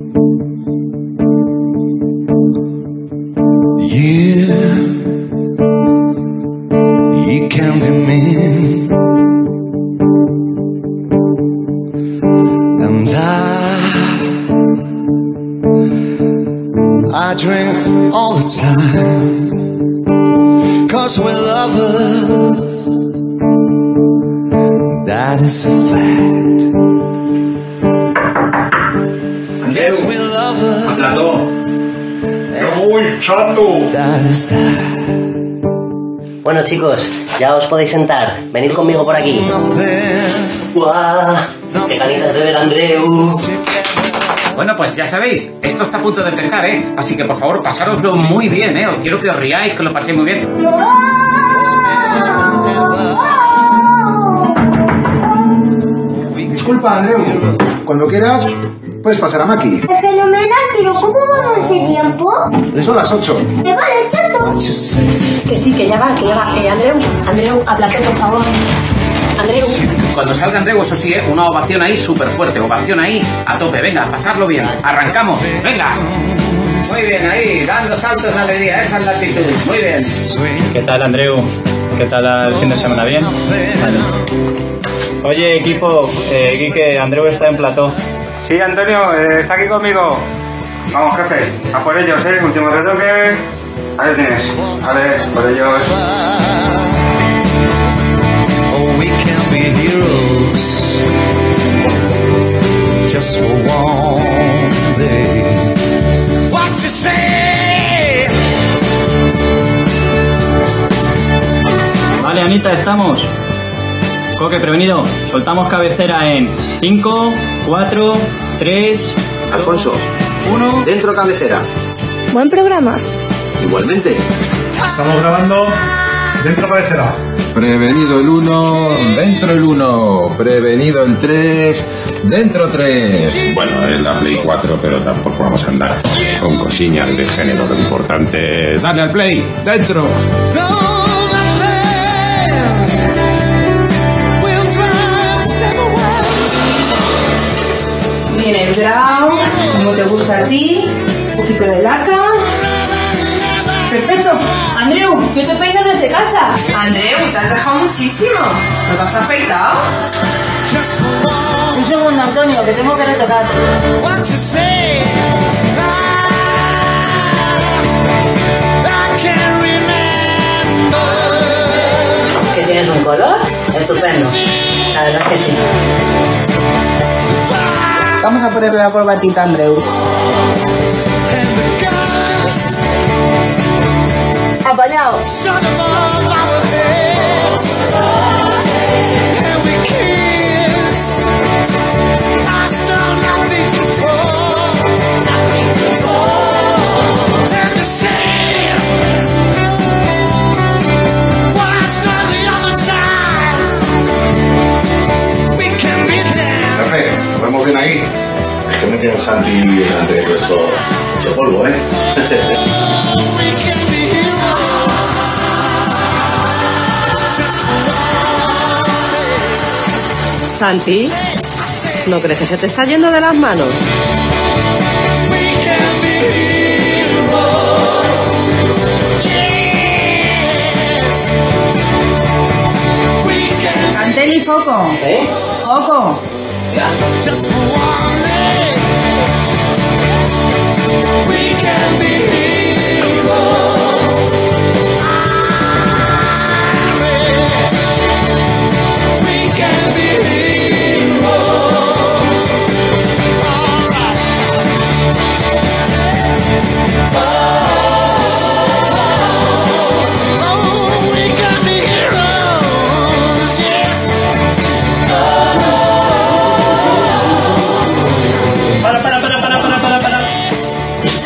You, That. Bueno chicos, ya os podéis sentar. Venid conmigo por aquí. ¡Qué ganitas de ver Andreu! Bueno, pues ya sabéis, esto está a punto de empezar, ¿eh? Así que por favor, pasároslo muy bien, ¿eh? Os quiero que os riáis, que lo paséis muy bien. Disculpa, Andreu. Cuando quieras, puedes pasar a Maki. Fenomenal, pero ¿cómo va ese tiempo? Son las 8. Me vale, chato. say. Que sí, que ya va, que ya va. Eh, Andreu, Andreu, aplate, por favor. Andreu, Cuando salga Andreu, eso sí, ¿eh? Una ovación ahí súper fuerte, ovación ahí a tope. Venga, pasarlo bien. Arrancamos. Venga. Muy bien, ahí, dando saltos de alegría. Esa es la actitud. Muy bien. ¿Qué tal, Andreu? ¿Qué tal el fin de semana? ¿Bien? Vale. Oye, equipo, eh, Quique, Andreu está en plató. Sí, Antonio, eh, está aquí conmigo. Vamos, jefe, a por ellos, ¿eh? Último retoque. Ahí lo tienes. A ver, por ellos. Oh, we can be heroes just for one day. What you say? Vale, Anita, estamos. Coque, prevenido. Soltamos cabecera en 5, 4, 3, Alfonso, 1. dentro cabecera. Buen programa. Igualmente. Estamos grabando dentro cabecera. Prevenido el 1, dentro el 1. Prevenido el 3, dentro 3. Bueno, es la Play 4, pero tampoco vamos a andar con cosillas de género. Lo importante es darle al Play, dentro. No, viene el brown, como te gusta a ti, un poquito de laca. Perfecto. Andreu, yo te peino desde casa. Andreu, te has dejado muchísimo. ¿No te has afeitado? Un segundo, Antonio, que tengo que retocar. What you say? I, I can't remember. ¿Que tienes un color? Estupendo. La verdad es que sí. Vamos a ponerle la corbatita a Andreu. And bien ahí? Es que me tiene Santi delante de esto hecho polvo, ¿eh? Santi, ¿no crees que se te está yendo de las manos? We can be heroes. Yes. We can Antel y foco. ¿Eh? Foco. Just for one day. We can be heroes.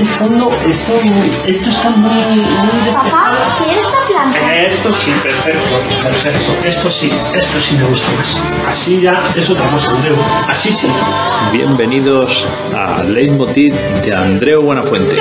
Este fondo, esto, esto está muy, muy Papá, ¿quieres esta planta? Esto sí, perfecto, perfecto. Esto sí, esto sí me gusta más. Así ya es otra cosa, Andreu. Así sí. Bienvenidos a Leitmotiv de Andreu Buenafuente.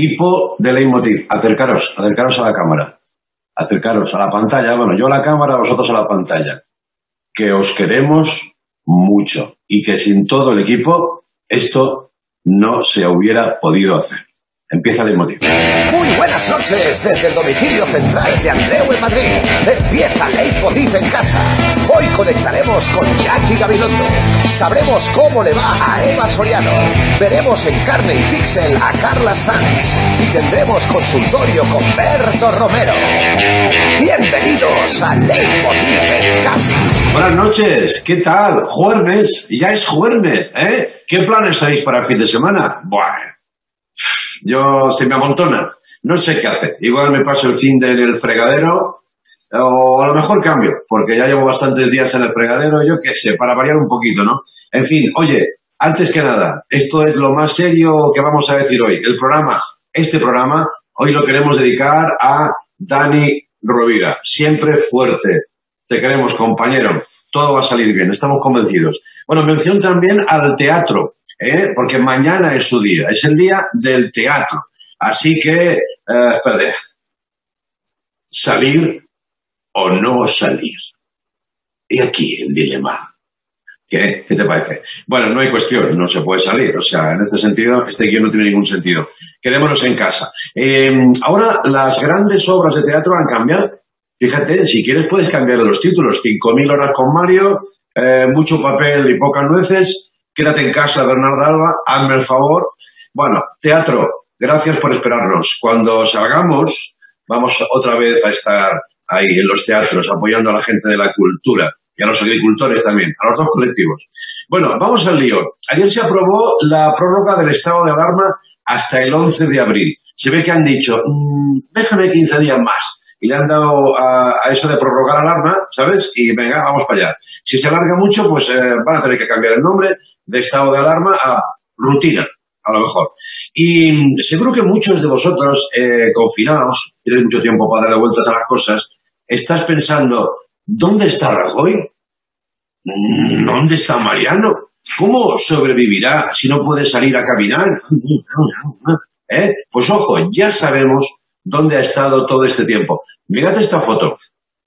Equipo de Leitmotiv, acercaros, acercaros a la cámara. Acercaros a la pantalla. Bueno, yo a la cámara, vosotros a la pantalla. Que os queremos mucho y que sin todo el equipo esto no se hubiera podido hacer. Empieza Leitmotiv. Muy buenas noches desde el domicilio central de Andreu en Madrid. Empieza Leitmotiv en casa. Hoy conectaremos con Jackie Gabilondo. Sabremos cómo le va a Eva Soriano. Veremos en carne y pixel a Carla Sanz. Y tendremos consultorio con Berto Romero. Bienvenidos a Leitmotiv en casa. Buenas noches, ¿qué tal? Jueves, ya es jueves, ¿eh? ¿Qué planes tenéis para el fin de semana? Bueno, yo se me amontona, no sé qué hacer. Igual me paso el fin de en el fregadero, o a lo mejor cambio, porque ya llevo bastantes días en el fregadero, yo qué sé, para variar un poquito, ¿no? En fin, oye, antes que nada, esto es lo más serio que vamos a decir hoy. El programa, este programa, hoy lo queremos dedicar a Dani Rovira. Siempre fuerte. Te queremos, compañero. Todo va a salir bien, estamos convencidos. Bueno, mención también al teatro, ¿eh? porque mañana es su día, es el día del teatro. Así que, eh, salir o no salir. Y aquí el dilema. ¿Qué? ¿Qué te parece? Bueno, no hay cuestión, no se puede salir. O sea, en este sentido, este guion no tiene ningún sentido. Quedémonos en casa. Eh, ahora, las grandes obras de teatro han cambiado. Fíjate, si quieres puedes cambiar los títulos. 5.000 horas con Mario, eh, mucho papel y pocas nueces. Quédate en casa, Bernardo Alba, hazme el favor. Bueno, teatro, gracias por esperarnos. Cuando salgamos, vamos otra vez a estar ahí en los teatros, apoyando a la gente de la cultura y a los agricultores también, a los dos colectivos. Bueno, vamos al lío. Ayer se aprobó la prórroga del estado de alarma hasta el 11 de abril. Se ve que han dicho, "Mm, déjame 15 días más. Y le han dado a, eso de prorrogar alarma, ¿sabes? Y venga, vamos para allá. Si se alarga mucho, pues eh, van a tener que cambiar el nombre de estado de alarma a rutina, a lo mejor. Y mm, seguro que muchos de vosotros, eh, confinados, tienes mucho tiempo para darle vueltas a las cosas, estás pensando, ¿dónde está Rajoy? Mm, ¿Dónde está Mariano? ¿Cómo sobrevivirá si no puede salir a caminar? ¿Eh? Pues ojo, ya sabemos dónde ha estado todo este tiempo. Mirad esta foto.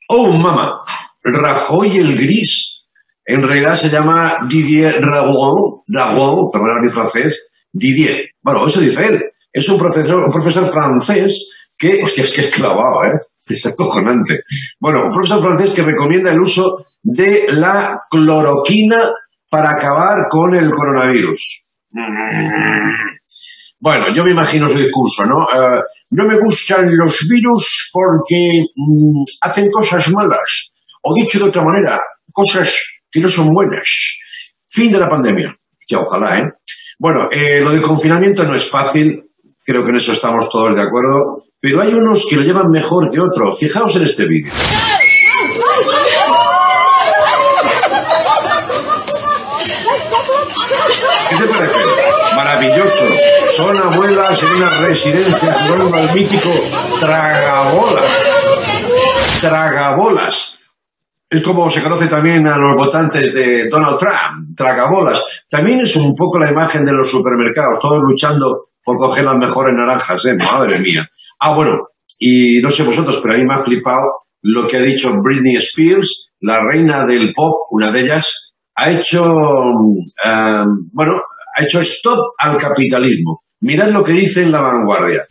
¡Oh, mamá! Rajoy el gris. En realidad se llama Didier Ragon, Ragon, perdón mi francés, Didier. Bueno, eso dice él. Es un profesor, un profesor francés que, hostia, es que es clavado, ¿eh? Es acojonante. Bueno, un profesor francés que recomienda el uso de la cloroquina para acabar con el coronavirus. Bueno, yo me imagino su discurso, ¿no? Eh, no me gustan los virus porque mm, hacen cosas malas. O dicho de otra manera, cosas que no son buenas. Fin de la pandemia. Ya, ojalá, ¿eh? Bueno, eh, lo del confinamiento no es fácil. Creo que en eso estamos todos de acuerdo. Pero hay unos que lo llevan mejor que otros. Fijaos en este vídeo. ¿Qué te parece? Maravilloso. Son abuelas en una residencia jugando al mítico tragabolas. Tragabolas. Es como se conoce también a los votantes de Donald Trump, tragabolas. También es un poco la imagen de los supermercados, todos luchando por coger las mejores naranjas, ¿eh? Madre mía. Ah, bueno, y no sé vosotros, pero a mí me ha flipado lo que ha dicho Britney Spears, la reina del pop, una de ellas, ha hecho, eh, bueno, ha hecho stop al capitalismo. Mirad lo que dice en La Vanguardia.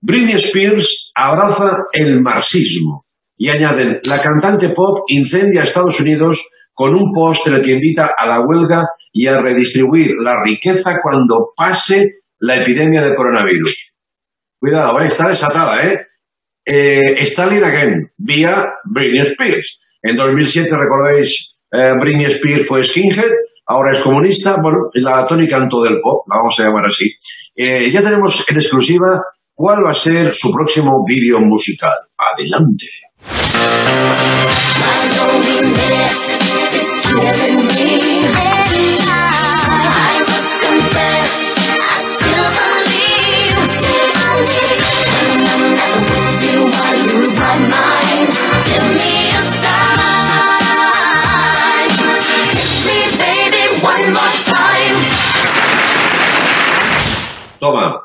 Britney Spears abraza el marxismo y añaden, la cantante pop incendia a Estados Unidos con un post en el que invita a la huelga y a redistribuir la riqueza cuando pase la epidemia del coronavirus. Cuidado, ¿eh? está desatada, ¿eh? eh Stalin Again, vía Britney Spears. En 2007, recordáis, eh, Britney Spears fue skinhead, ahora es comunista, bueno, es la tónica en todo el pop, la vamos a llamar así. Eh, ya tenemos en exclusiva cuál va a ser su próximo vídeo musical. Adelante.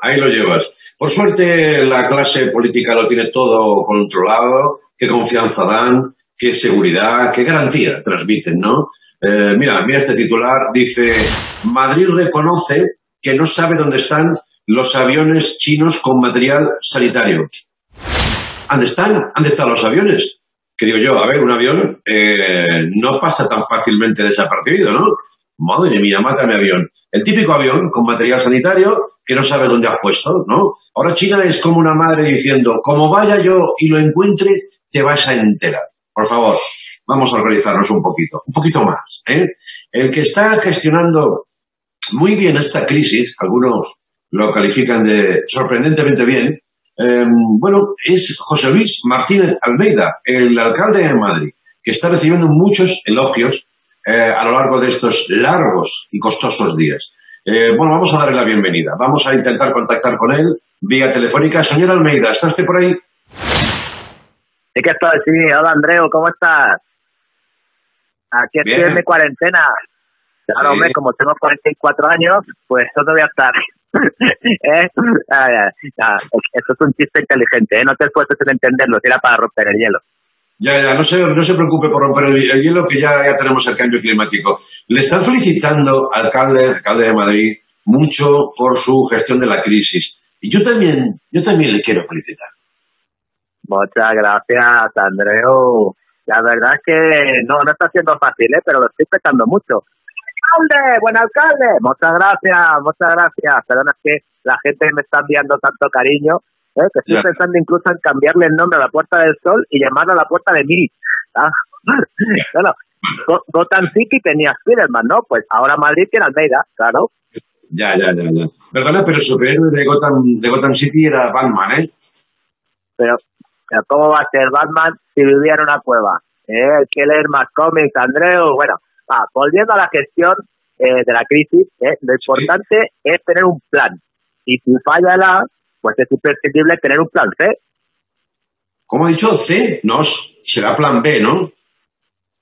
Ahí lo llevas. Por suerte, la clase política lo tiene todo controlado. Qué confianza dan, qué seguridad, qué garantía transmiten, ¿no? Eh, mira, mira este titular. Dice, Madrid reconoce que no sabe dónde están los aviones chinos con material sanitario. ¿Dónde están? ¿Dónde están los aviones? Que digo yo, a ver, un avión eh, no pasa tan fácilmente desapercibido, ¿no? Madre mía, mátame avión. El típico avión con material sanitario que no sabe dónde has puesto, ¿no? Ahora China es como una madre diciendo, como vaya yo y lo encuentre, te vas a enterar. Por favor, vamos a organizarnos un poquito, un poquito más. ¿eh? El que está gestionando muy bien esta crisis, algunos lo califican de sorprendentemente bien, eh, bueno, es José Luis Martínez Almeida, el alcalde de Madrid, que está recibiendo muchos elogios eh, a lo largo de estos largos y costosos días. Eh, bueno, vamos a darle la bienvenida. Vamos a intentar contactar con él vía telefónica. Señor Almeida, ¿está usted por ahí? Sí que estoy, sí. Hola, Andreu, ¿cómo estás? Aquí estoy Bien. en mi cuarentena. Claro, Sí. hombre, como tengo 44 años, pues ¿dónde voy a estar? ¿Eh? Ah, Esto es un chiste inteligente, ¿eh? No te esfuerces en entenderlo, era para romper el hielo. Ya, ya, no se, no se preocupe por romper el, el hielo, que ya, ya tenemos el cambio climático. Le están felicitando, alcalde, alcalde de Madrid, mucho por su gestión de la crisis. Y yo también, yo también le quiero felicitar. Muchas gracias, Andreu. La verdad es que no, no está siendo fácil, ¿eh? Pero lo estoy petando mucho. ¡Alcalde! ¡Buen alcalde! Muchas gracias, muchas gracias. Perdona, es que la gente me está enviando tanto cariño, ¿eh? que estoy Ya. pensando incluso en cambiarle el nombre a la Puerta del Sol y llamarlo a la Puerta de Mí. Ah. bueno, Gotham City tenía Spiderman, ¿no? Pues ahora Madrid tiene Almeida, claro. Ya, ya, ya, ya. Perdona, pero el superhéroe de Gotham, de Gotham City era Batman, ¿eh? Pero, pero ¿cómo va a ser Batman si vivía en una cueva? ¿Eh? Hay que leer más cómics, Andreu. Bueno, va, volviendo a la gestión eh, de la crisis, ¿eh? lo importante es tener un plan. Y si falla la, pues es imprescindible tener un plan C. ¿Cómo ha dicho? ¿C? No, será plan B, ¿no?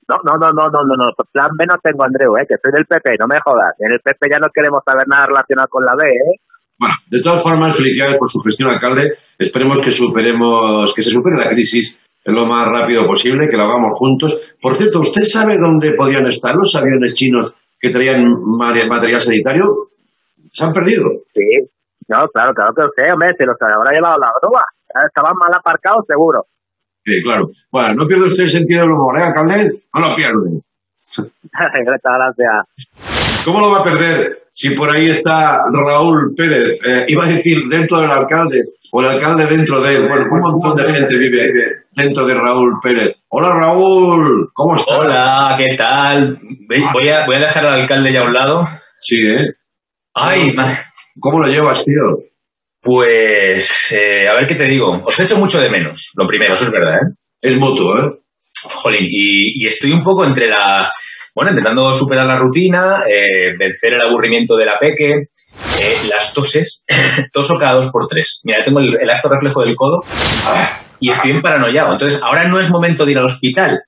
No, no, no, no, no, no, no. Plan B no tengo, Andreu, ¿eh? que soy del PP, no me jodas. En el PP ya no queremos saber nada relacionado con la B, ¿eh? Bueno, de todas formas, felicidades por su gestión, alcalde. Esperemos que superemos, que se supere la crisis lo más rápido posible, que lo hagamos juntos. Por cierto, ¿usted sabe dónde podrían estar los aviones chinos que traían material sanitario? ¿Se han perdido? Sí. No, claro, claro que lo sé, hombre, se los habrá llevado la grúa. Estaban mal aparcados, seguro. Sí, claro. Bueno, no pierde usted el sentido del humor, ¿eh, alcalde? No lo pierde. Muchas gracias. ¿Cómo lo va a perder si por ahí está Raúl Pérez? Eh, iba a decir dentro del alcalde o el alcalde dentro de él. Bueno, un montón de gente vive dentro de Raúl Pérez. Hola Raúl, ¿cómo estás? Hola, ¿qué tal? Voy a, voy a dejar al alcalde ya a un lado. Sí, ¿eh? Ay, ma- ¿Cómo lo llevas, tío? pues, eh, a ver qué te digo. Os echo mucho de menos, lo primero, eso es verdad, ¿eh? Es mutuo, ¿eh? Jolín, y, y estoy un poco entre la... Bueno, intentando superar la rutina, eh, vencer el aburrimiento de la peque, eh, las toses, toso cada dos por tres. Mira, tengo el, el acto reflejo del codo y estoy en paranoiado. Entonces, ahora no es momento de ir al hospital,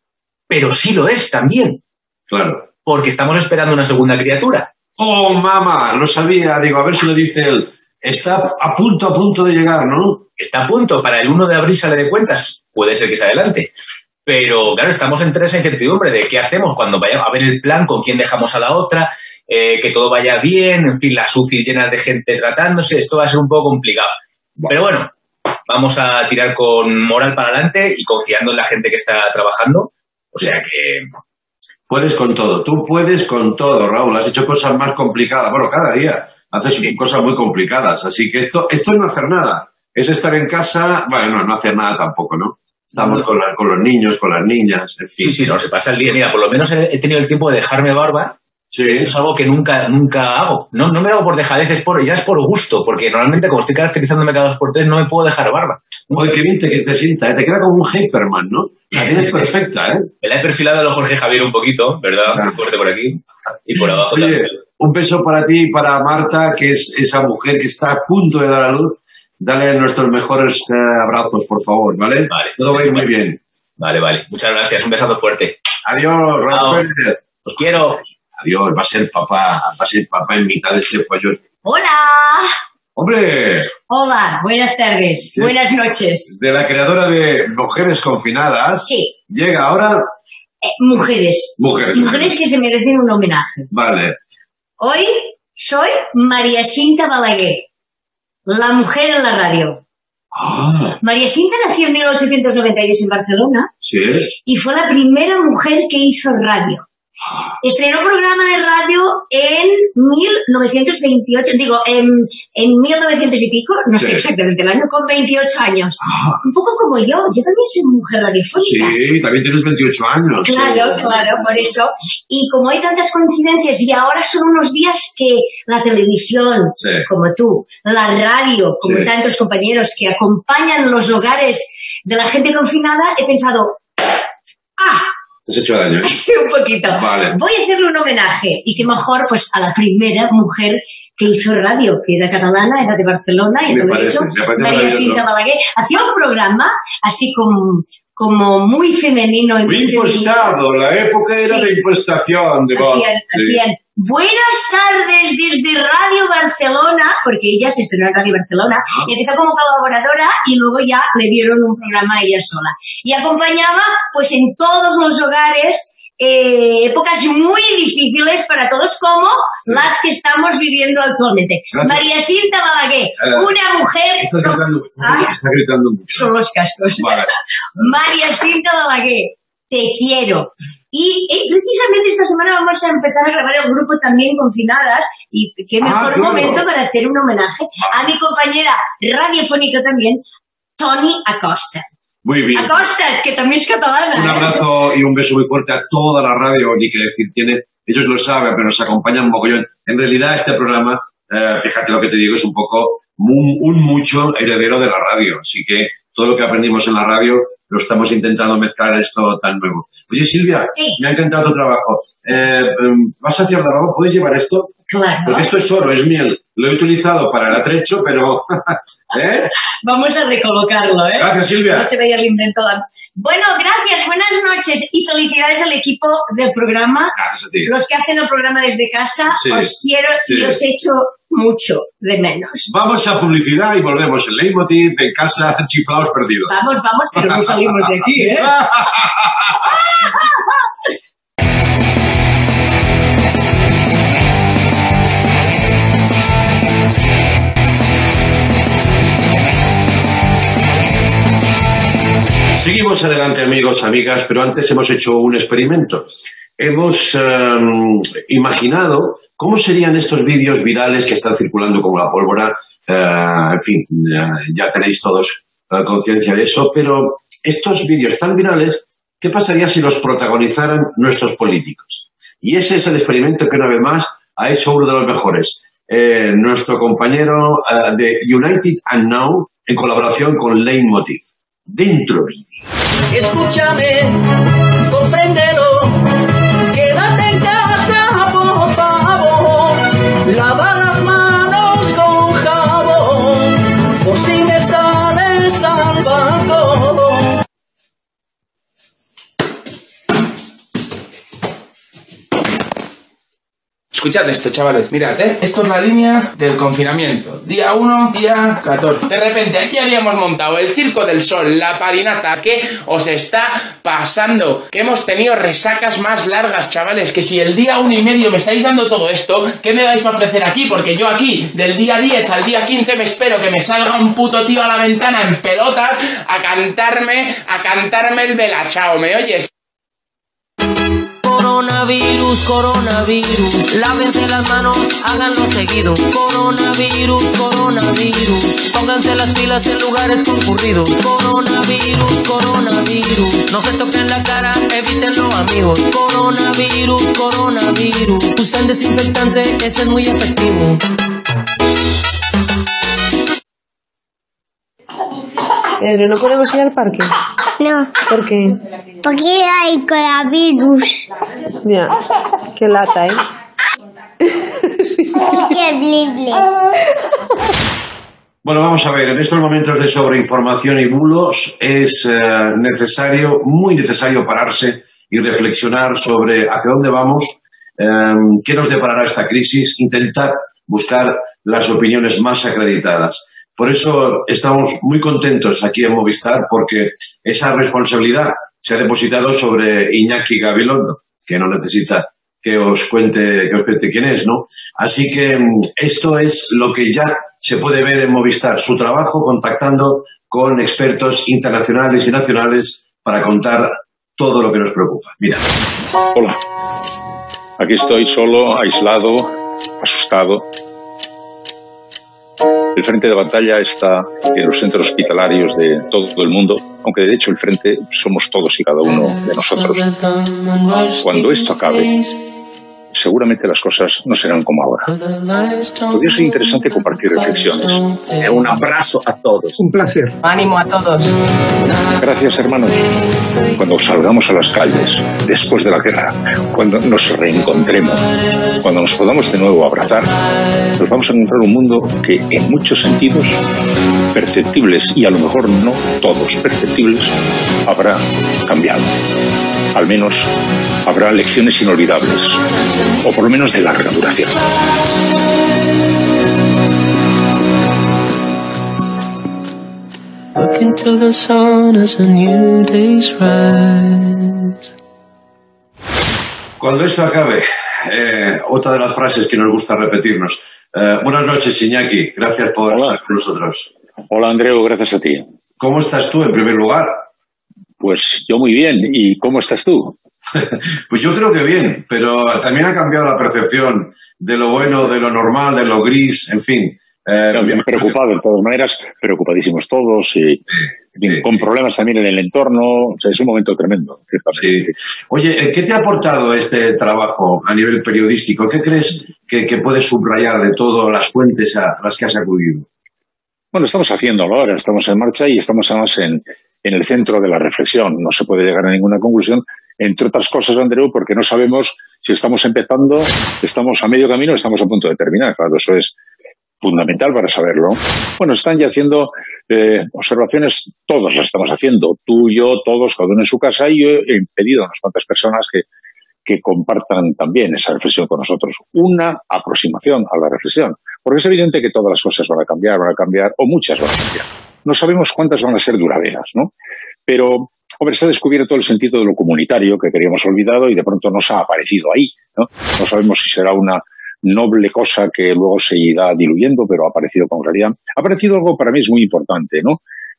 pero sí lo es también, Claro. porque estamos esperando una segunda criatura. Oh, mamá, lo sabía. Digo, a ver si lo dice él. Está a punto, a punto de llegar, ¿no? está a punto, para el 1 de abril sale de cuentas, puede ser que se adelante. Pero claro, estamos entre esa incertidumbre de qué hacemos cuando vaya a ver el plan, con quién dejamos a la otra, eh, que todo vaya bien, en fin, las UCI llenas de gente tratándose, esto va a ser un poco complicado. Pero bueno, vamos a tirar con moral para adelante y confiando en la gente que está trabajando. O sea que Puedes con todo. Tú puedes con todo, Raúl. Has hecho cosas más complicadas. Bueno, cada día haces cosas muy complicadas. Así que esto, esto es no hacer nada. Es estar en casa. Bueno, no, no hacer nada tampoco, ¿no? Estamos con, la- con los niños, con las niñas, en fin. Sí, sí, no, se pasa el día. Mira, por lo menos he, he tenido el tiempo de dejarme barba. Sí. Esto es algo que nunca, nunca hago. No, no me lo hago por dejadez, es por, ya es por gusto, porque normalmente como estoy caracterizándome cada dos por tres no me puedo dejar barba. Joder, qué bien te, te sienta. ¿eh? Te queda como un Hyperman, ¿no? La tienes perfecta, ¿eh? Me la he perfilado a lo Jorge Javier un poquito, ¿verdad? Muy fuerte por aquí. Y por abajo Oye, también. un beso para ti y para Marta, que es esa mujer que está a punto de dar a luz. Dale nuestros mejores eh, abrazos, por favor, ¿vale? Vale. Todo va a ir muy bien. Vale, vale. Muchas gracias. Un besazo fuerte. Adiós. Raúl Pérez. Os quiero. Adiós, va a ser papá, va a ser papá en mitad de este follón. Hola. Hombre, Hola, buenas tardes, buenas noches. de la creadora de Mujeres Confinadas, Sí, llega ahora eh, mujeres. Mujeres. Mujeres que se merecen un homenaje. Vale. Hoy soy María Cinta Balaguer, la mujer en la radio. Ah, María Cinta nació en 1892 en Barcelona sí. y fue la primera mujer que hizo radio. Estrenó programa de radio en 1928, digo, en, en 1900 y pico, no sé Sí. exactamente el año, con 28 años. Ah. Un poco como yo, yo también soy mujer radiofónica. Sí, también tienes 28 años. Claro, claro, por eso. Y como hay tantas coincidencias y ahora son unos días que la televisión, Sí. como tú, la radio, como Sí. tantos compañeros que acompañan los hogares de la gente confinada, he pensado, ah, Te has hecho daño. ¿eh? Sí, un poquito. Vale. Voy a hacerle un homenaje. Y qué mejor, pues, a la primera mujer que hizo radio, que era catalana, era de Barcelona, y Me todo parece, eso. María. Cinta Balaguer. Hacía un programa así como, como muy femenino y Muy muy impostado, la época era Sí. de impostación de voz. Sí. buenas tardes desde Radio Barcelona, porque ella se estrenó en Radio Barcelona, y empezó como colaboradora y luego ya le dieron un programa a ella sola. Y acompañaba pues en todos los hogares eh, épocas muy difíciles para todos como las que estamos viviendo actualmente. Gracias. María Cinta Balaguer, Eh, una mujer... Está gritando, está, Ay, está gritando mucho. son los cascos. Vale. María Cinta Balaguer, te quiero. Y eh, precisamente esta semana vamos a empezar a grabar el grupo también confinadas y qué Ah, mejor claro. momento para hacer un homenaje a mi compañera radiofónica también, Toni Acosta. Muy bien. Acosta, que también es catalana. Un ¿eh? abrazo y un beso muy fuerte a toda la radio, ni que decir tiene. Ellos lo saben, pero nos acompañan mogollón. En realidad, este programa, eh, fíjate lo que te digo, es un poco, un, un mucho heredero de la radio. Así que todo lo que aprendimos en la radio lo estamos intentando mezclar esto tan nuevo. Oye, Silvia, Sí. me ha encantado tu trabajo. Eh, em, ¿Vas hacia abajo? ¿Puedes llevar esto? Claro. Porque esto es oro, es miel. Lo he utilizado para el atrecho, pero... ¿Eh? Vamos a recolocarlo, ¿eh? Gracias, Silvia. No se veía el invento. Bueno, gracias, buenas noches y felicidades al equipo del programa. Gracias a ti. Los que hacen el programa desde casa, Sí, os quiero sí. y os echo mucho de menos. Vamos a publicidad y volvemos. El leitmotiv en casa, chiflados perdidos. Vamos, vamos, pero no salimos de aquí, ¿eh? Seguimos adelante, amigos, amigas, pero antes hemos hecho un experimento. Hemos em, imaginado cómo serían estos vídeos virales que están circulando como la pólvora. Eh, en fin, ya tenéis todos conciencia de eso, pero estos vídeos tan virales, ¿qué pasaría si los protagonizaran nuestros políticos? Y ese es el experimento que una vez más ha hecho uno de los mejores. Eh, nuestro compañero eh, de United and Now en colaboración con Leitmotiv. Dentro vídeo. Escúchame, compréndelo. Escuchad esto, chavales, mirad, ¿eh? Esto es la línea del confinamiento. Día 1, día 14. De repente, aquí habíamos montado el Circo del Sol, la parinata. ¿Qué os está pasando? Que hemos tenido resacas más largas, chavales. Que si el día 1 y medio me estáis dando todo esto, ¿qué me vais a ofrecer aquí? Porque yo aquí, del día 10 al día 15, me espero que me salga un puto tío a la ventana en pelotas a cantarme, a cantarme el velachao. ¿Me oyes? Coronavirus, coronavirus, lávense las manos, háganlo seguido. Coronavirus, coronavirus, pónganse las pilas en lugares concurridos. Coronavirus, coronavirus, no se toquen la cara, evítenlo amigos. Coronavirus, coronavirus, usen desinfectante, ese es muy efectivo. Pedro, ¿no podemos ir al parque? No, ¿Por qué? porque hay coronavirus. Mira, qué lata, ¿eh? Terrible. Bueno, vamos a ver, en estos momentos de sobreinformación y bulos es eh, necesario, muy necesario pararse y reflexionar sobre hacia dónde vamos, eh, qué nos deparará esta crisis, intentar buscar las opiniones más acreditadas. Por eso estamos muy contentos aquí en Movistar porque esa responsabilidad se ha depositado sobre Iñaki Gabilondo, que no necesita que os cuente, que os cuente quién es, ¿no? Así que mm, esto es lo que ya se puede ver en Movistar, su trabajo contactando con expertos internacionales y nacionales para contar todo lo que nos preocupa. Mira. Hola. Aquí estoy solo, aislado, asustado. El frente de batalla está en los centros hospitalarios de todo el mundo, aunque de hecho el frente somos todos y cada uno de nosotros. Cuando esto acabe, seguramente las cosas no serán como ahora. Podría ser interesante compartir reflexiones. Un abrazo a todos. Un placer. Ánimo a todos. Gracias, hermanos. Cuando salgamos a las calles, después de la guerra, cuando nos reencontremos, cuando nos podamos de nuevo abrazar, nos vamos a encontrar un mundo que, en muchos sentidos, perceptibles, y a lo mejor no todos perceptibles, habrá cambiado. Al menos habrá lecciones inolvidables, o por lo menos de larga duración. Look into the sun as a new day's rise. Cuando esto acabe, eh, otra de las frases que nos gusta repetirnos. Eh, buenas noches, Iñaki. Gracias por estar con nosotros. Hola, Andreu, gracias a ti. ¿Cómo estás tú, en primer lugar? Pues yo muy bien. ¿Y cómo estás tú? Pues yo creo que bien, pero también ha cambiado la percepción de lo bueno, de lo normal, de lo gris, en fin. Eh, No, bien preocupado, de todas maneras, preocupadísimos todos y con problemas también en el entorno. O sea, es un momento tremendo, ciertamente. Oye, eh, ¿qué te ha aportado este trabajo a nivel periodístico? ¿Qué crees que, que puedes subrayar de todas las fuentes a las que has acudido? Bueno, estamos haciéndolo ahora, estamos en marcha y estamos además en, en el centro de la reflexión. No se puede llegar a ninguna conclusión, entre otras cosas, Andreu, porque no sabemos si estamos empezando, estamos a medio camino o estamos a punto de terminar. Claro, eso es fundamental para saberlo. Bueno, están ya haciendo eh, observaciones, todos las estamos haciendo, tú, yo, todos, cada uno en su casa, y yo he pedido a unas cuantas personas que compartan también esa reflexión con nosotros. Una aproximación a la reflexión. Porque es evidente que todas las cosas van a cambiar, van a cambiar, o muchas van a cambiar. No sabemos cuántas van a ser duraderas, ¿no? Pero, hombre, se ha descubierto el sentido de lo comunitario que queríamos olvidado y de pronto nos ha aparecido ahí, ¿no? No sabemos si será una noble cosa que luego se irá diluyendo, pero ha aparecido con claridad. Ha aparecido algo para mí es muy importante, ¿no?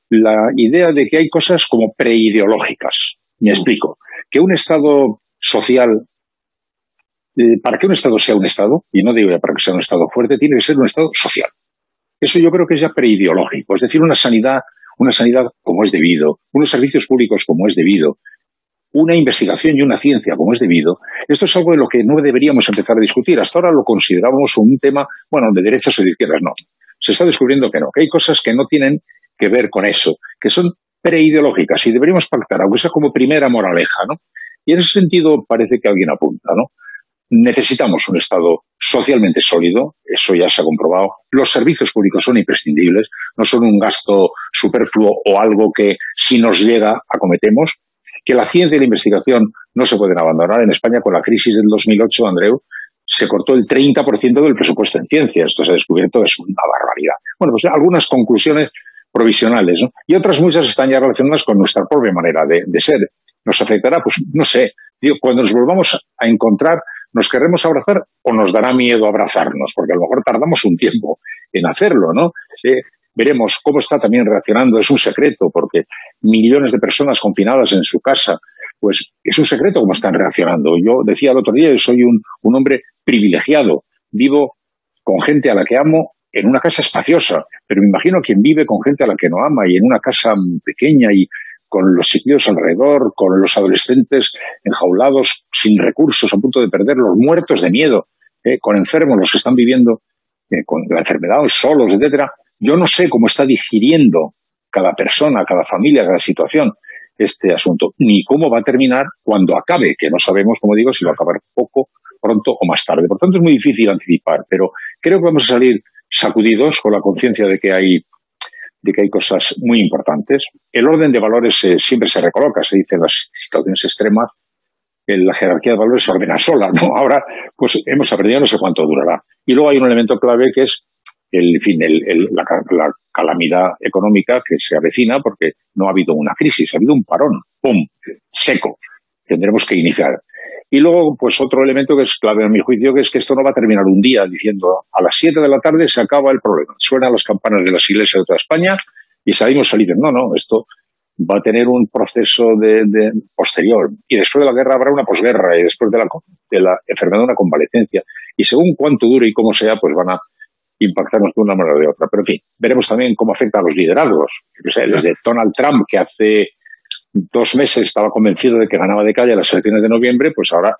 La idea de que hay cosas como preideológicas. Me explico. Que un Estado social, eh, para que un Estado sea un Estado, y no digo ya para que sea un Estado fuerte, tiene que ser un Estado social. Eso yo creo que es ya preideológico, es decir, una sanidad, una sanidad como es debido, unos servicios públicos como es debido, una investigación y una ciencia como es debido. Esto es algo de lo que no deberíamos empezar a discutir. Hasta ahora lo consideramos un tema, bueno, de derechas o de izquierdas, no. Se está descubriendo que no, que hay cosas que no tienen que ver con eso, que son preideológicas y deberíamos pactar, aunque sea como primera moraleja, ¿no? Y en ese sentido parece que alguien apunta, ¿no? Necesitamos un Estado socialmente sólido, eso ya se ha comprobado. Los servicios públicos son imprescindibles, no son un gasto superfluo o algo que si nos llega acometemos. Que la ciencia y la investigación no se pueden abandonar. En España, con la crisis del 2008, Andreu, se cortó el 30% del presupuesto en ciencia. Esto se ha descubierto, es una barbaridad. Bueno, pues algunas conclusiones provisionales, ¿no? Y otras muchas están ya relacionadas con nuestra propia manera de, de ser. ¿Nos afectará? Pues no sé. Digo, cuando nos volvamos a encontrar, ¿nos querremos abrazar o nos dará miedo abrazarnos? Porque a lo mejor tardamos un tiempo en hacerlo, ¿no? Veremos cómo está también reaccionando. Es un secreto, porque millones de personas confinadas en su casa, pues es un secreto cómo están reaccionando. Yo decía el otro día, yo soy un, un hombre privilegiado. Vivo con gente a la que amo en una casa espaciosa, pero me imagino quien vive con gente a la que no ama y en una casa pequeña y con los chiquillos alrededor, con los adolescentes enjaulados, sin recursos, a punto de perderlos, muertos de miedo, eh, con enfermos, los que están viviendo eh, con la enfermedad, solos, etcétera. Yo no sé cómo está digiriendo cada persona, cada familia, cada situación este asunto, ni cómo va a terminar cuando acabe, que no sabemos, como digo, si va a acabar poco, pronto o más tarde. Por tanto, es muy difícil anticipar, pero creo que vamos a salir sacudidos con la conciencia de que hay de que hay cosas muy importantes. El orden de valores eh, siempre se recoloca, se dice en las situaciones extremas, la jerarquía de valores se ordena sola, ¿no? Ahora, pues hemos aprendido no sé cuánto durará. Y luego hay un elemento clave que es el, fin, el- la, la calamidad económica que se avecina porque no ha habido una crisis, ha habido un parón, ¡pum!, seco. Tendremos que iniciar. Y luego, pues otro elemento que es clave a mi juicio, que es que esto no va a terminar un día diciendo a las 7 de la tarde se acaba el problema. Suenan las campanas de las iglesias de toda España y salimos felices. No, no, esto va a tener un proceso de, posterior. Y después de la guerra habrá una posguerra y después de la, de la enfermedad una convalecencia. Y según cuánto dure y cómo sea, pues van a impactarnos de una manera o de otra. Pero en fin, veremos también cómo afecta a los liderazgos. Desde Donald Trump, que hace dos meses estaba convencido de que ganaba de calle las elecciones de noviembre, pues ahora,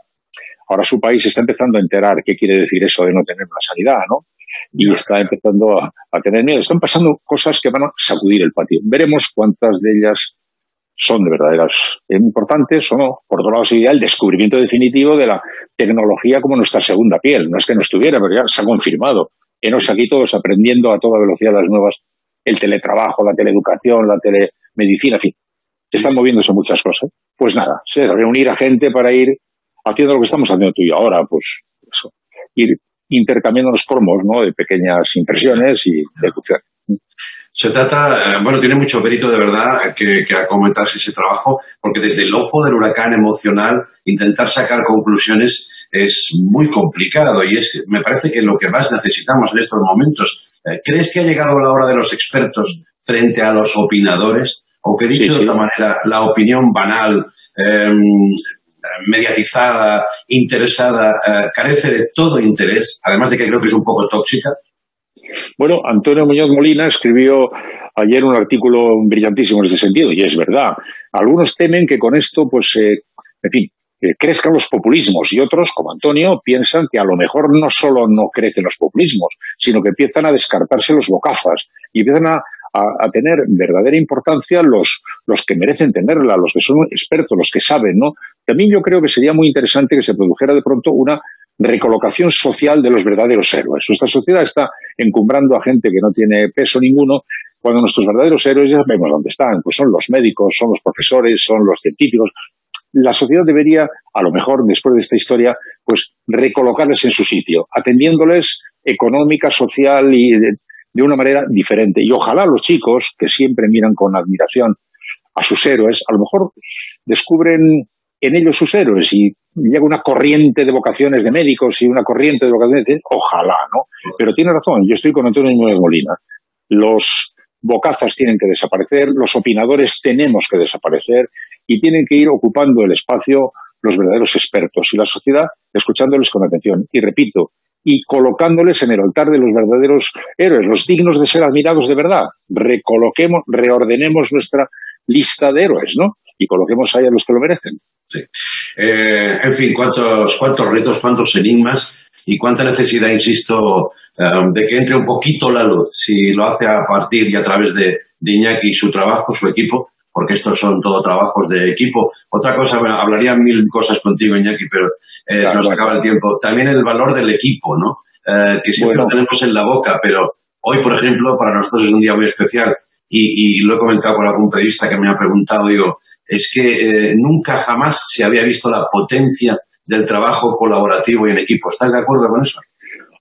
ahora su país está empezando a enterar qué quiere decir eso de no tener una sanidad, ¿no? Y está empezando a, a tener miedo. Están pasando cosas que van a sacudir el patio. Veremos cuántas de ellas son de verdaderas importantes o no. Por otro lado, sería el descubrimiento definitivo de la tecnología como nuestra segunda piel. No es que no estuviera, pero ya se ha confirmado. Enos aquí todos aprendiendo a toda velocidad las nuevas, el teletrabajo, la teleeducación, la telemedicina, en fin. Están moviéndose muchas cosas. Pues nada, se reunir a gente para ir haciendo lo que estamos haciendo tú y yo ahora, pues eso, ir intercambiando los cromos, ¿no? De pequeñas impresiones y deducciones. Se trata, eh, bueno, tiene mucho mérito de verdad que, que acometas ese trabajo, porque desde el ojo del huracán emocional, intentar sacar conclusiones es muy complicado y es, me parece que lo que más necesitamos en estos momentos. Eh, ¿Crees que ha llegado la hora de los expertos frente a los opinadores? O que dicho de otra manera, la opinión banal, eh, mediatizada, interesada, eh, carece de todo interés, además de que creo que es un poco tóxica. Bueno, Antonio Muñoz Molina escribió ayer un artículo brillantísimo en este sentido, y es verdad. Algunos temen que con esto, pues, eh, en fin, crezcan los populismos, y otros, como Antonio, piensan que a lo mejor no solo no crecen los populismos, sino que empiezan a descartarse los bocazas y empiezan a, a- tener verdadera importancia los, los que merecen tenerla, los que son expertos, los que saben, ¿no? También yo creo que sería muy interesante que se produjera de pronto una recolocación social de los verdaderos héroes. Nuestra sociedad está encumbrando a gente que no tiene peso ninguno, cuando nuestros verdaderos héroes ya sabemos dónde están, pues son los médicos, son los profesores, son los científicos. La sociedad debería, a lo mejor después de esta historia, pues recolocarles en su sitio, atendiéndoles económica, social y de, una manera diferente. Y ojalá los chicos, que siempre miran con admiración a sus héroes, a lo mejor descubren en ellos sus héroes y llega una corriente de vocaciones de médicos y una corriente de vocaciones de... Ojalá, ¿no? Pero tiene razón, yo estoy con Antonio Núñez Molina. Los bocazas tienen que desaparecer, los opinadores tenemos que desaparecer y tienen que ir ocupando el espacio los verdaderos expertos y la sociedad escuchándoles con atención. Y repito, y colocándoles en el altar de los verdaderos héroes, los dignos de ser admirados de verdad. Recoloquemos, reordenemos nuestra lista de héroes, ¿no? Y coloquemos ahí a los que lo merecen. Eh, en fin, cuántos, cuántos retos, cuántos enigmas y cuánta necesidad, insisto, eh, de que entre un poquito la luz. Si lo hace a partir y a través de, de Iñaki y su trabajo, su equipo, porque estos son todo trabajos de equipo. Otra cosa, bueno, hablaría mil cosas contigo, Iñaki, pero eh, nos acaba el tiempo. También el valor del equipo, ¿no? Eh, que siempre lo tenemos en la boca, pero hoy, por ejemplo, para nosotros es un día muy especial y, y lo he comentado con algún periodista que me ha preguntado, digo, es que eh, nunca jamás se había visto la potencia del trabajo colaborativo y en equipo. ¿Estás de acuerdo con eso?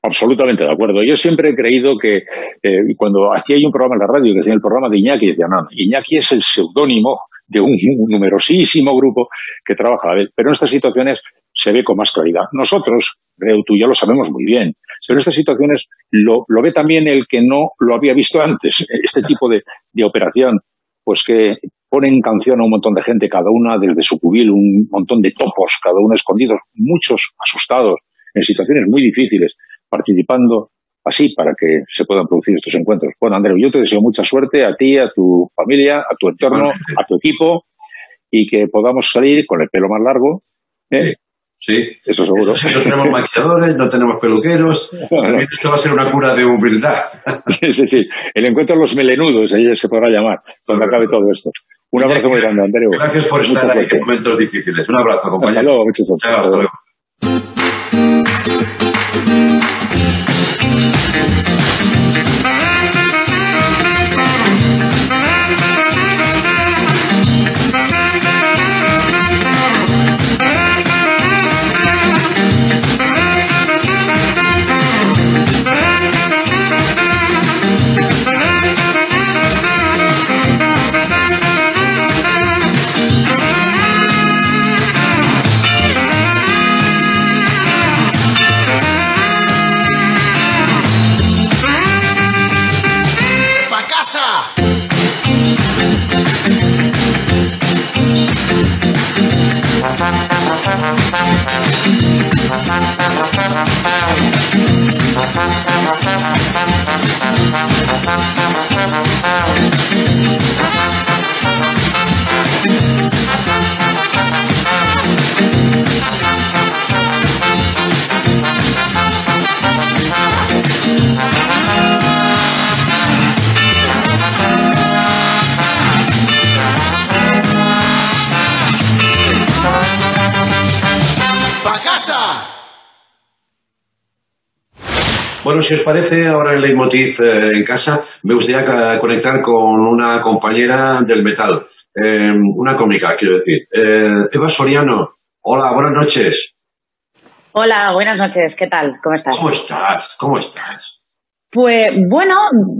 Absolutamente de acuerdo. Yo siempre he creído que eh, cuando hacía un programa en la radio, que decía el programa de Iñaki, decía, no, Iñaki es el seudónimo de un, numerosísimo grupo que trabaja a la vez. Pero en estas situaciones se ve con más claridad. Nosotros, creo tú ya lo sabemos muy bien, pero en estas situaciones lo, ve también el que no lo había visto antes. Este tipo de, de operación, pues que pone en canción a un montón de gente, cada una desde su cubil, un montón de topos, cada uno escondidos, muchos asustados, en situaciones muy difíciles, participando así para que se puedan producir estos encuentros. Bueno, Andreu, yo te deseo mucha suerte a ti, a tu familia, a tu entorno, a tu equipo y que podamos salir con el pelo más largo. ¿eh? Sí, eso seguro. Sí, no tenemos maquilladores, no tenemos peluqueros. Esto va a ser una cura de humildad. Sí, sí, sí. El encuentro de los melenudos, ahí se podrá llamar, cuando acabe todo esto. Un abrazo muy grande, Andreu. Gracias por estar ahí en momentos difíciles. Un abrazo, compañero. Hasta luego, muchas gracias. Hasta luego. Bueno, si os parece, ahora el leitmotiv eh, en casa, me gustaría conectar con una compañera del metal, eh, una cómica, quiero decir. Eh, Eva Soriano, hola, buenas noches. Hola, buenas noches, ¿qué tal? ¿Cómo estás? ¿Cómo estás? ¿Cómo estás? Pues bueno,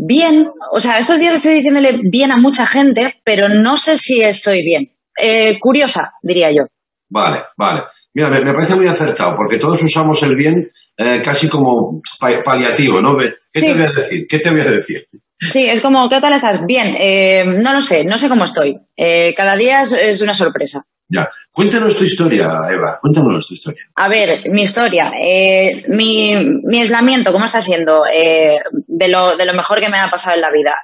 bien. O sea, estos días estoy diciéndole bien a mucha gente, pero no sé si estoy bien. Eh, curiosa, diría yo. Vale, vale. Mira, me, me parece muy acertado, porque todos usamos el bien eh, casi como pa- paliativo, ¿no? ¿Qué te voy a decir? ¿Qué te voy a decir? Sí, es como, ¿qué tal estás? Bien, eh, no lo sé, no sé cómo estoy. Eh, cada día es, es una sorpresa. Ya. Cuéntanos tu historia, Eva. Cuéntanos tu historia. A ver, mi historia, mi, mi aislamiento, ¿cómo está siendo? De, lo, de lo mejor que me ha pasado en la vida.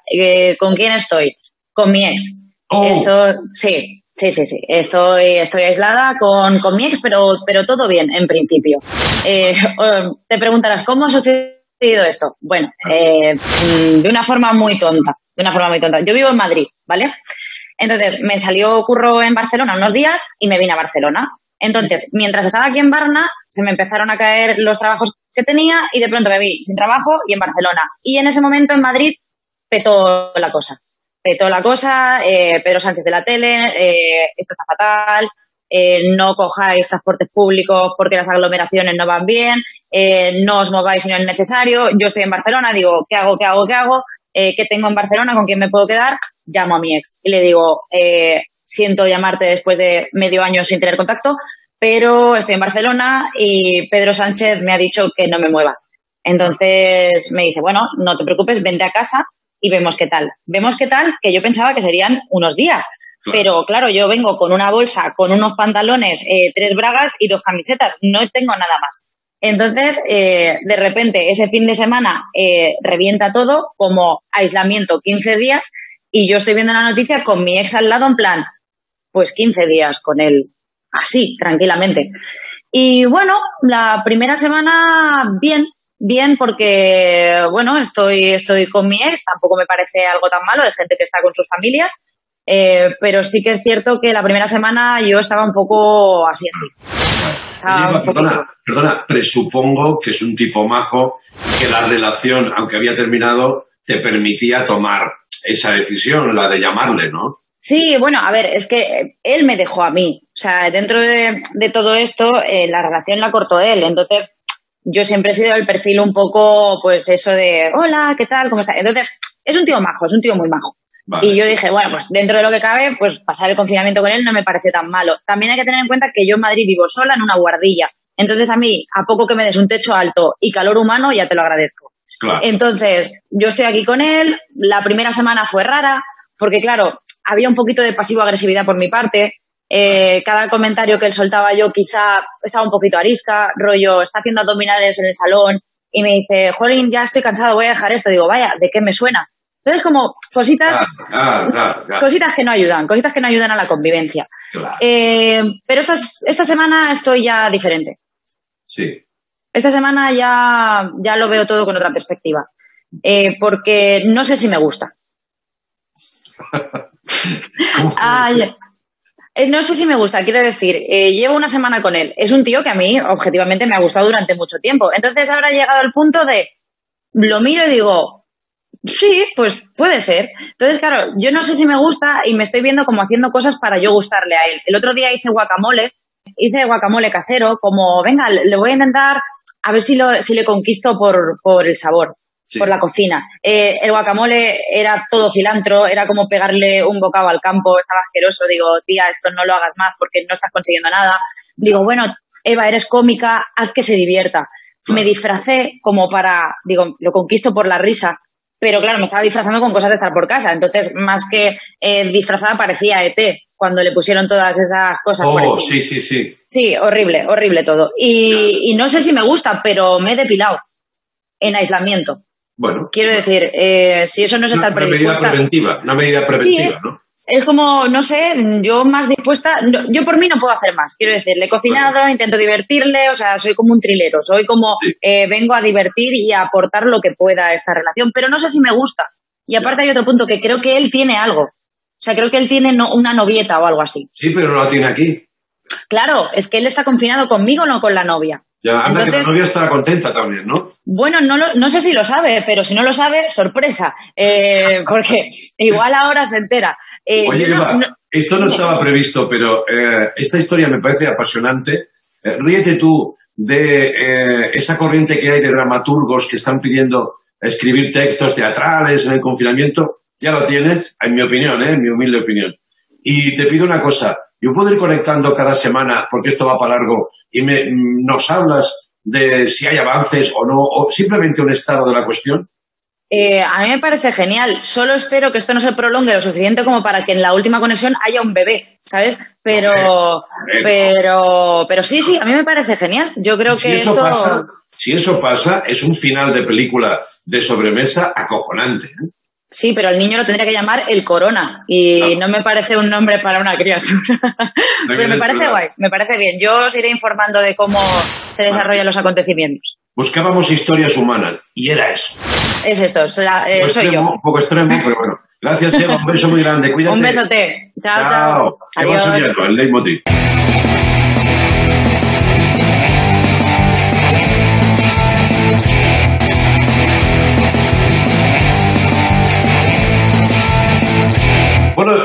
¿Con quién estoy? Con mi ex. Esto, sí, sí, sí, sí. Estoy, estoy aislada con, con mi ex, pero, pero todo bien, en principio. Eh, oh, te preguntarás, ¿cómo ha sucedido esto? Bueno, eh, mm, de una forma muy tonta. De una forma muy tonta. Yo vivo en Madrid, ¿vale? Entonces, me salió curro en Barcelona unos días y me vine a Barcelona. Entonces, mientras estaba aquí en Barna, se me empezaron a caer los trabajos que tenía y de pronto me vi sin trabajo y en Barcelona. Y en ese momento en Madrid petó la cosa. Petó la cosa, eh, Pedro Sánchez de la tele, eh, esto está fatal, eh, no cojáis transportes públicos porque las aglomeraciones no van bien, eh, no os mováis si no es necesario. Yo estoy en Barcelona, digo, ¿qué hago, qué hago, qué hago? Eh, ¿Qué tengo en Barcelona? ¿Con quién me puedo quedar? Llamo a mi ex y le digo, eh, siento llamarte después de medio año sin tener contacto, pero estoy en Barcelona y Pedro Sánchez me ha dicho que no me mueva. Entonces me dice, bueno, no te preocupes, vente a casa y vemos qué tal. Vemos qué tal, que yo pensaba que serían unos días. Pero claro, yo vengo con una bolsa, con unos pantalones, eh, tres bragas y dos camisetas. No tengo nada más. Entonces, eh, de repente, ese fin de semana eh, revienta todo como aislamiento 15 días y yo estoy viendo la noticia con mi ex al lado en plan, pues 15 días con él, así, tranquilamente. Y bueno, la primera semana bien, bien porque, bueno, estoy, estoy con mi ex, tampoco me parece algo tan malo, de gente que está con sus familias, eh, pero sí que es cierto que la primera semana yo estaba un poco así, así. Estaba Oye, un perdona, perdona, presupongo que es un tipo majo que la relación, aunque había terminado, te permitía tomar esa decisión, la de llamarle, ¿no? Sí, bueno, a ver, es que él me dejó a mí. O sea, dentro de, de todo esto, eh, la relación la cortó él. Entonces, yo siempre he sido el perfil un poco, pues eso de, hola, ¿qué tal? ¿Cómo estás? Entonces, es un tío majo, es un tío muy majo. Vale. Y yo dije, bueno, pues dentro de lo que cabe, pues pasar el confinamiento con él no me pareció tan malo. También hay que tener en cuenta que yo en Madrid vivo sola en una guardilla. Entonces, a mí, a poco que me des un techo alto y calor humano, ya te lo agradezco. Claro. Entonces, yo estoy aquí con él. La primera semana fue rara, porque claro, había un poquito de pasivo-agresividad por mi parte. Eh, cada comentario que él soltaba yo quizá estaba un poquito arisca, rollo, está haciendo abdominales en el salón y me dice, Jolín, ya estoy cansado, voy a dejar esto. Digo, vaya, ¿de qué me suena? Entonces, como cositas, cositas que no ayudan, cositas que no ayudan a la convivencia. Claro, Eh, pero esta, esta semana estoy ya diferente. sí. Esta semana ya, ya lo veo todo con otra perspectiva. Eh, porque no sé si me gusta. Eh, no sé si me gusta, quiero decir, eh, llevo una semana con él. Es un tío que a mí, objetivamente, me ha gustado durante mucho tiempo. Entonces ahora llegado al punto de, lo miro y digo, sí, pues puede ser. Entonces, claro, yo no sé si me gusta y me estoy viendo como haciendo cosas para yo gustarle a él. El otro día hice guacamole, hice guacamole casero, como, venga, le voy a intentar a ver si, lo, si le conquisto por, por el sabor, Sí. por la cocina. Eh, el guacamole era todo cilantro, era como pegarle un bocado al campo, estaba asqueroso. Digo, tía, esto no lo hagas más porque no estás consiguiendo nada. Digo, bueno, Eva, eres cómica, haz que se divierta. Me disfracé como para, digo, lo conquisto por la risa, pero claro, me estaba disfrazando con cosas de estar por casa. Entonces, más que eh, disfrazada, parecía ET cuando le pusieron todas esas cosas. Oh, sí, sí, sí. Sí, horrible, horrible todo. Y, y no sé si me gusta, pero me he depilado. en aislamiento. Bueno, Quiero decir, eh, si eso no es una, estar una medida preventiva, una medida preventiva, Sí, ¿no? Es como, no sé, yo más dispuesta, yo por mí no puedo hacer más. Quiero decir, le he cocinado, intento divertirle, o sea, soy como un trilero, soy como, eh, vengo a divertir y a aportar lo que pueda a esta relación, pero no sé si me gusta. Y aparte hay otro punto, que creo que él tiene algo. O sea, creo que él tiene no- una novieta o algo así. Sí, pero no la tiene aquí. Claro, es que él está confinado conmigo, no con la novia. Ya, anda que Entonces- la novia estará contenta también, ¿no? Bueno, no, lo- no sé si lo sabe, pero si no lo sabe, sorpresa. Eh, porque igual ahora se entera. Eh, Oye, no- Eva, no- esto no estaba previsto, pero eh, esta historia me parece apasionante. Eh, ríete tú de eh, esa corriente que hay de dramaturgos que están pidiendo escribir textos teatrales en el confinamiento. Ya lo tienes, en mi opinión, ¿eh? en mi humilde opinión. Y te pido una cosa, yo puedo ir conectando cada semana, porque esto va para largo, y me, nos hablas de si hay avances o no, o simplemente un estado de la cuestión. Eh, a mí me parece genial. Solo espero que esto no se prolongue lo suficiente como para que en la última conexión haya un bebé, ¿sabes? Pero, pero, pero sí, sí, a mí me parece genial. Yo creo Si que eso esto. pasa, si eso pasa, es un final de película de sobremesa acojonante. ¿eh? Sí, pero el niño lo tendría que llamar el Corona y no me parece un nombre para una criatura. pero me parece guay, me parece bien. Yo os iré informando de cómo se desarrollan los acontecimientos. Buscábamos historias humanas y era eso. Es esto, eh, soy extremo, yo. un poco extremo, pero bueno. Gracias, Eva. Un beso muy grande. Cuídate. Un besote. Chao, chao. Chao. Eva Adiós. Soriano, el leitmotiv.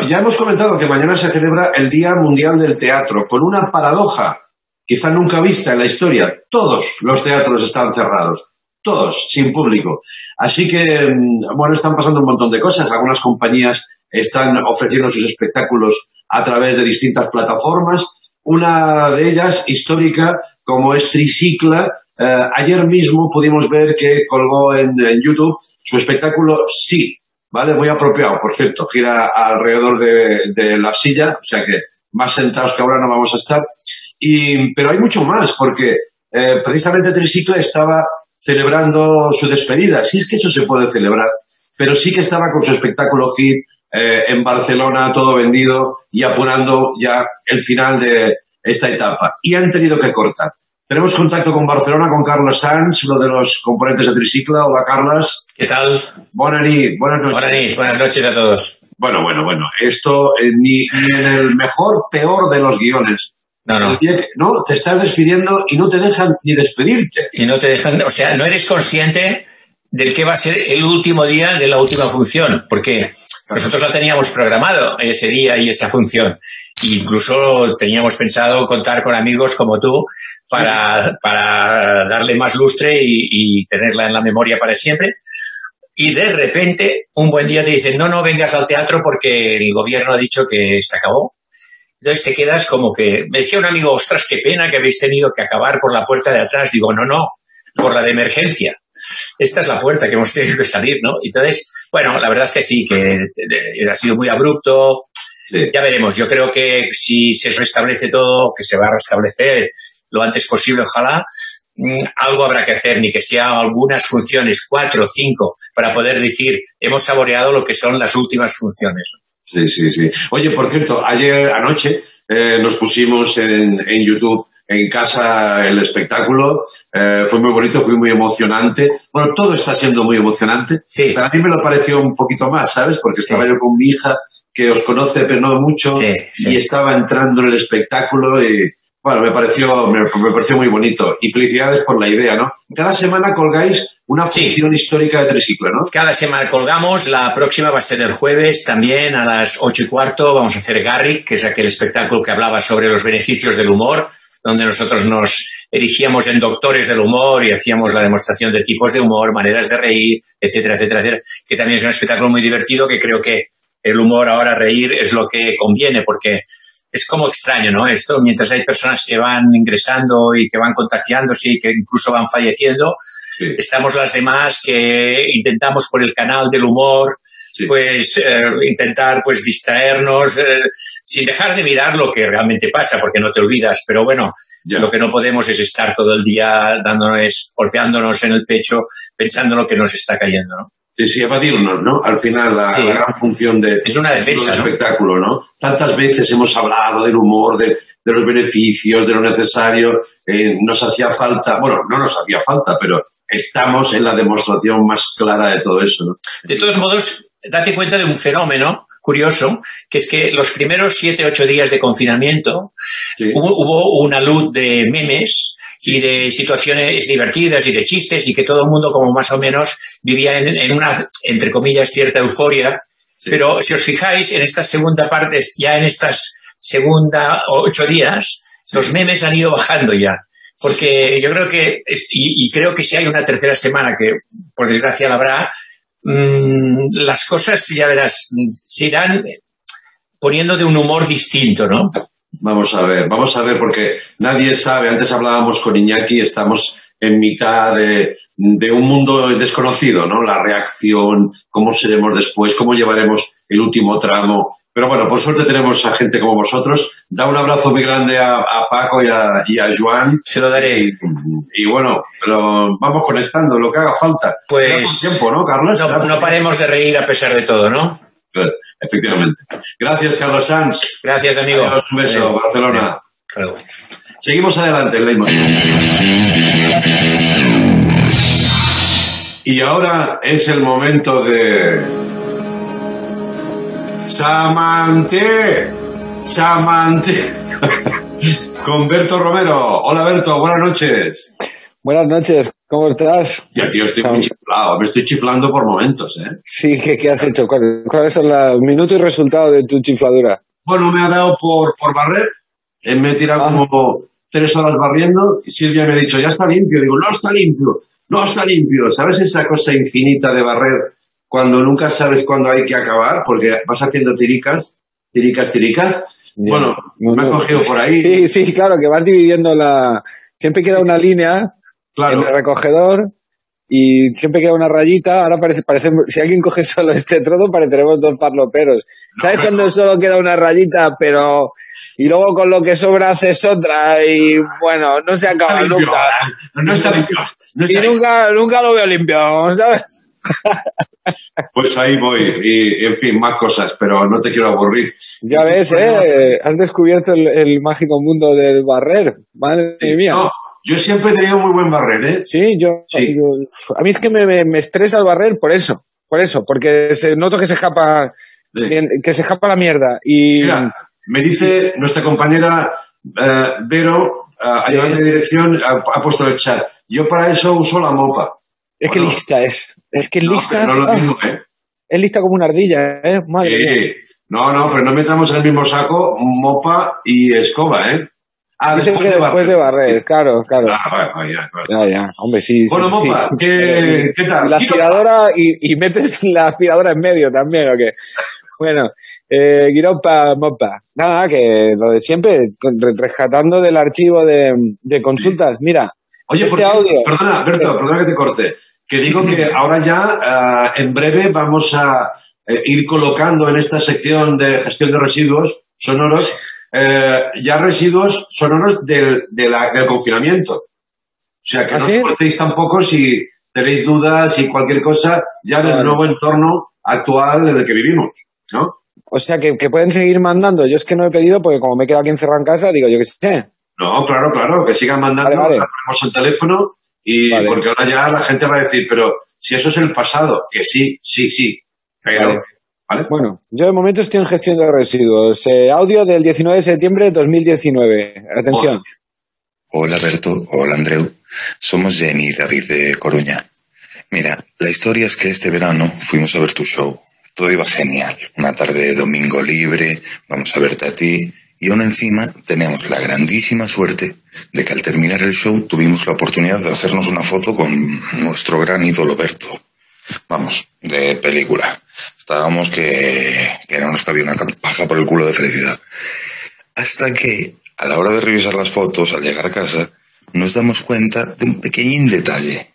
Ya hemos comentado que mañana se celebra el Día Mundial del Teatro, con una paradoja quizá nunca vista en la historia. Todos los teatros están cerrados, todos, sin público. Así que, mm, bueno, están pasando un montón de cosas. Algunas compañías están ofreciendo sus espectáculos a través de distintas plataformas. Una de ellas, histórica, como es Tricicla, eh, ayer mismo pudimos ver que colgó en, en YouTube su espectáculo Sí, ¿vale? Muy apropiado, por cierto, gira alrededor de, la silla, o sea que más sentados que ahora no vamos a estar. Y, pero hay mucho más, porque eh, precisamente Tricicla estaba celebrando su despedida, si es que eso se puede celebrar, pero sí que estaba con su espectáculo hit eh, en Barcelona, todo vendido y apurando ya el final de esta etapa. Y han tenido que cortar. Tenemos contacto con Barcelona, con Carlos Sanz, uno de los componentes de Tricicla. Hola, Carlos. ¿Qué tal? Buenas noches. Buenas noches. Buenas noches, a todos. Bueno, bueno, bueno. Esto eh, ni, ni en el mejor, peor de los guiones. No, no. Que- no, te estás despidiendo y no te dejan ni despedirte. Y no te dejan, o sea, no eres consciente del que va a ser el último día de la última función, porque nosotros la teníamos programado ese día y esa función. E incluso teníamos pensado contar con amigos como tú para, para darle más lustre y, y tenerla en la memoria para siempre. Y de repente, un buen día te dicen, no, no vengas al teatro porque el gobierno ha dicho que se acabó. Entonces te quedas como que, me decía un amigo, ostras, qué pena que habéis tenido que acabar por la puerta de atrás. Digo, no, no, por la de emergencia. Esta es la puerta que hemos tenido que salir, ¿no? Entonces, bueno, la verdad es que sí, que ha sido muy abrupto. Ya veremos. Yo creo que si se restablece todo, que se va a restablecer lo antes posible, ojalá, mm, algo habrá que hacer, ni que sea algunas funciones, cuatro o cinco, para poder decir, hemos saboreado lo que son las últimas funciones. Sí, sí, sí. Oye, por cierto, ayer anoche eh, nos pusimos en, en YouTube en casa el espectáculo. Eh, fue muy bonito, fue muy emocionante. Bueno, todo está siendo muy emocionante. Para mí me lo pareció un poquito más, ¿sabes? Porque estaba yo con mi hija, que os conoce, pero no mucho, y estaba entrando en el espectáculo y, bueno, me pareció, me, me pareció muy bonito. Y felicidades por la idea, ¿no? Cada semana colgáis una función histórica de triciclo, ¿no? Cada semana colgamos, la próxima va a ser el jueves también a las ocho y cuarto. Vamos a hacer Garrick, que es aquel espectáculo que hablaba sobre los beneficios del humor, donde nosotros nos erigíamos en doctores del humor y hacíamos la demostración de tipos de humor, maneras de reír, etcétera, etcétera, etcétera. Que también es un espectáculo muy divertido que creo que el humor ahora reír es lo que conviene porque es como extraño, ¿no? Esto, mientras hay personas que van ingresando y que van contagiándose y que incluso van falleciendo, estamos las demás que intentamos por el canal del humor pues eh, intentar pues distraernos eh, sin dejar de mirar lo que realmente pasa, porque no te olvidas. Pero bueno, lo que no podemos es estar todo el día dándonos, golpeándonos en el pecho, pensando en lo que nos está cayendo, ¿no? Sí, sí, evadirnos, ¿no? Al final, la, Sí. la gran función de, Es una defensa, ¿no? espectáculo, ¿no? Tantas veces hemos hablado del humor, de, de los beneficios, de lo necesario. eh, nos hacía falta, bueno, no nos hacía falta, pero estamos en la demostración más clara de todo eso, ¿no? De todos modos, date cuenta de un fenómeno curioso, que es que los primeros siete, ocho días de confinamiento hubo, hubo una luz de memes y de situaciones divertidas y de chistes y que todo el mundo como más o menos vivía en, en una, entre comillas, cierta euforia. Pero si os fijáis, en esta segunda parte, ya en estas segunda ocho días, los memes han ido bajando ya. Porque yo creo que, y, y creo que si hay una tercera semana, que por desgracia la habrá, mm, las cosas, ya verás, se irán poniendo de un humor distinto, ¿no? Vamos a ver, vamos a ver, porque nadie sabe, antes hablábamos con Iñaki, estamos en mitad de un mundo desconocido, ¿no? La reacción, cómo seremos después, cómo llevaremos el último tramo. Pero bueno, por suerte tenemos a gente como vosotros. Da un abrazo muy grande a, a Paco y a, y a Joan. Se lo daré. Y, y bueno, lo- vamos conectando lo que haga falta. Pues- tiempo, ¿no, Carlos? No, paremos de reír a pesar de todo, ¿no? Efectivamente. Gracias, Carlos Sanz. Gracias, amigo. Adiós, un beso, Adiós. Barcelona. Seguimos adelante, Leymar. Y ahora es el momento de... Samante, Samante, con Berto Romero. Hola Berto, buenas noches. Buenas noches, ¿cómo estás? Ya, tío, estoy muy chiflado, me estoy chiflando por momentos, ¿eh? Sí, ¿qué, qué has hecho? ¿Cuál- ¿Cuáles son los minutos y resultados de tu chifladura? Bueno, me ha dado por, por barrer, eh, me he tirado como tres horas barriendo y Silvia me ha dicho, ya está limpio. Digo, no está limpio, no está limpio. ¿Sabes esa cosa infinita de barrer cuando nunca sabes cuándo hay que acabar? Porque vas haciendo tiricas, tiricas, tiricas. Bueno, me ha cogido por ahí. Sí, sí, claro, que vas dividiendo la... Siempre queda una línea en el recogedor y siempre queda una rayita. Ahora parece, parece, si alguien coge solo este trozo, pareceremos dos farloperos. ¿Sabes cuando solo queda una rayita, pero... Y luego con lo que sobra haces otra y bueno, no se acaba limpio, nunca. No está limpio. no y está nunca, nunca lo veo limpio, ¿sabes? Pues ahí voy. Y, en fin, más cosas, pero no te quiero aburrir. Ya ves, ¿eh? Has descubierto el, el mágico mundo del barrer. Madre mía. No, yo siempre he tenido muy buen barrer, ¿eh? Sí, yo, yo- a mí es que me, me- me estresa el barrer por eso, por eso, porque se, noto que se escapa, que se escapa la mierda y Mira, me dice nuestra compañera eh, Vero, eh, ayudante de dirección, ha, ha puesto el chat. Yo para eso uso la mopa. Es que lista es, es que No, lista, no lo mismo, ¿eh? es lista como una ardilla, ¿eh? Madre mía. Sí. No, no, pero no metamos en el mismo saco mopa y escoba, ¿eh? Ah, después que de después de barrer, claro, claro. Ah, vale, ya, vale. Ya, ya, hombre, sí. Bueno, sí, Mopa, sí. ¿qué- qué tal? La aspiradora y, y metes la aspiradora en medio también, ¿o qué? Bueno, eh, Guiropa, Mopa. Nada, que lo de siempre, rescatando del archivo de, de consultas. Mira, Oye, este por qué- audio. perdona, Berto, perdona que te corte. Que digo que ahora ya, ah, en breve, vamos a eh, ir colocando en esta sección de gestión de residuos sonoros, eh, ya residuos sonoros del, de la- del confinamiento. O sea, que ¿Ah, no sí? os cortéis tampoco si tenéis dudas y cualquier cosa, ya en el nuevo entorno actual en el que vivimos, ¿no? O sea, que, que pueden seguir mandando. Yo es que no he pedido porque como me he quedado aquí encerrado en casa, digo, yo qué sé. No, claro, claro, que sigan mandando, Vale, vale. le ponemos el teléfono y Vale. porque ahora ya la gente va a decir, pero si eso es el pasado, que sí, sí, sí, pero Vale. Bueno, yo de momento estoy en gestión de residuos. Eh, audio del 19 de septiembre de 2019. Atención. Hola Berto, hola Andreu. Somos Jenny y David de Coruña. Mira, la historia es que este verano fuimos a ver tu show. Todo iba genial. Una tarde de domingo libre, vamos a verte a ti. Y aún encima tenemos la grandísima suerte de que al terminar el show tuvimos la oportunidad de hacernos una foto con nuestro gran ídolo Berto. Vamos, de película. Estábamos que, que no nos cabía una paja por el culo de felicidad. Hasta que, a la hora de revisar las fotos, al llegar a casa, nos damos cuenta de un pequeñín detalle.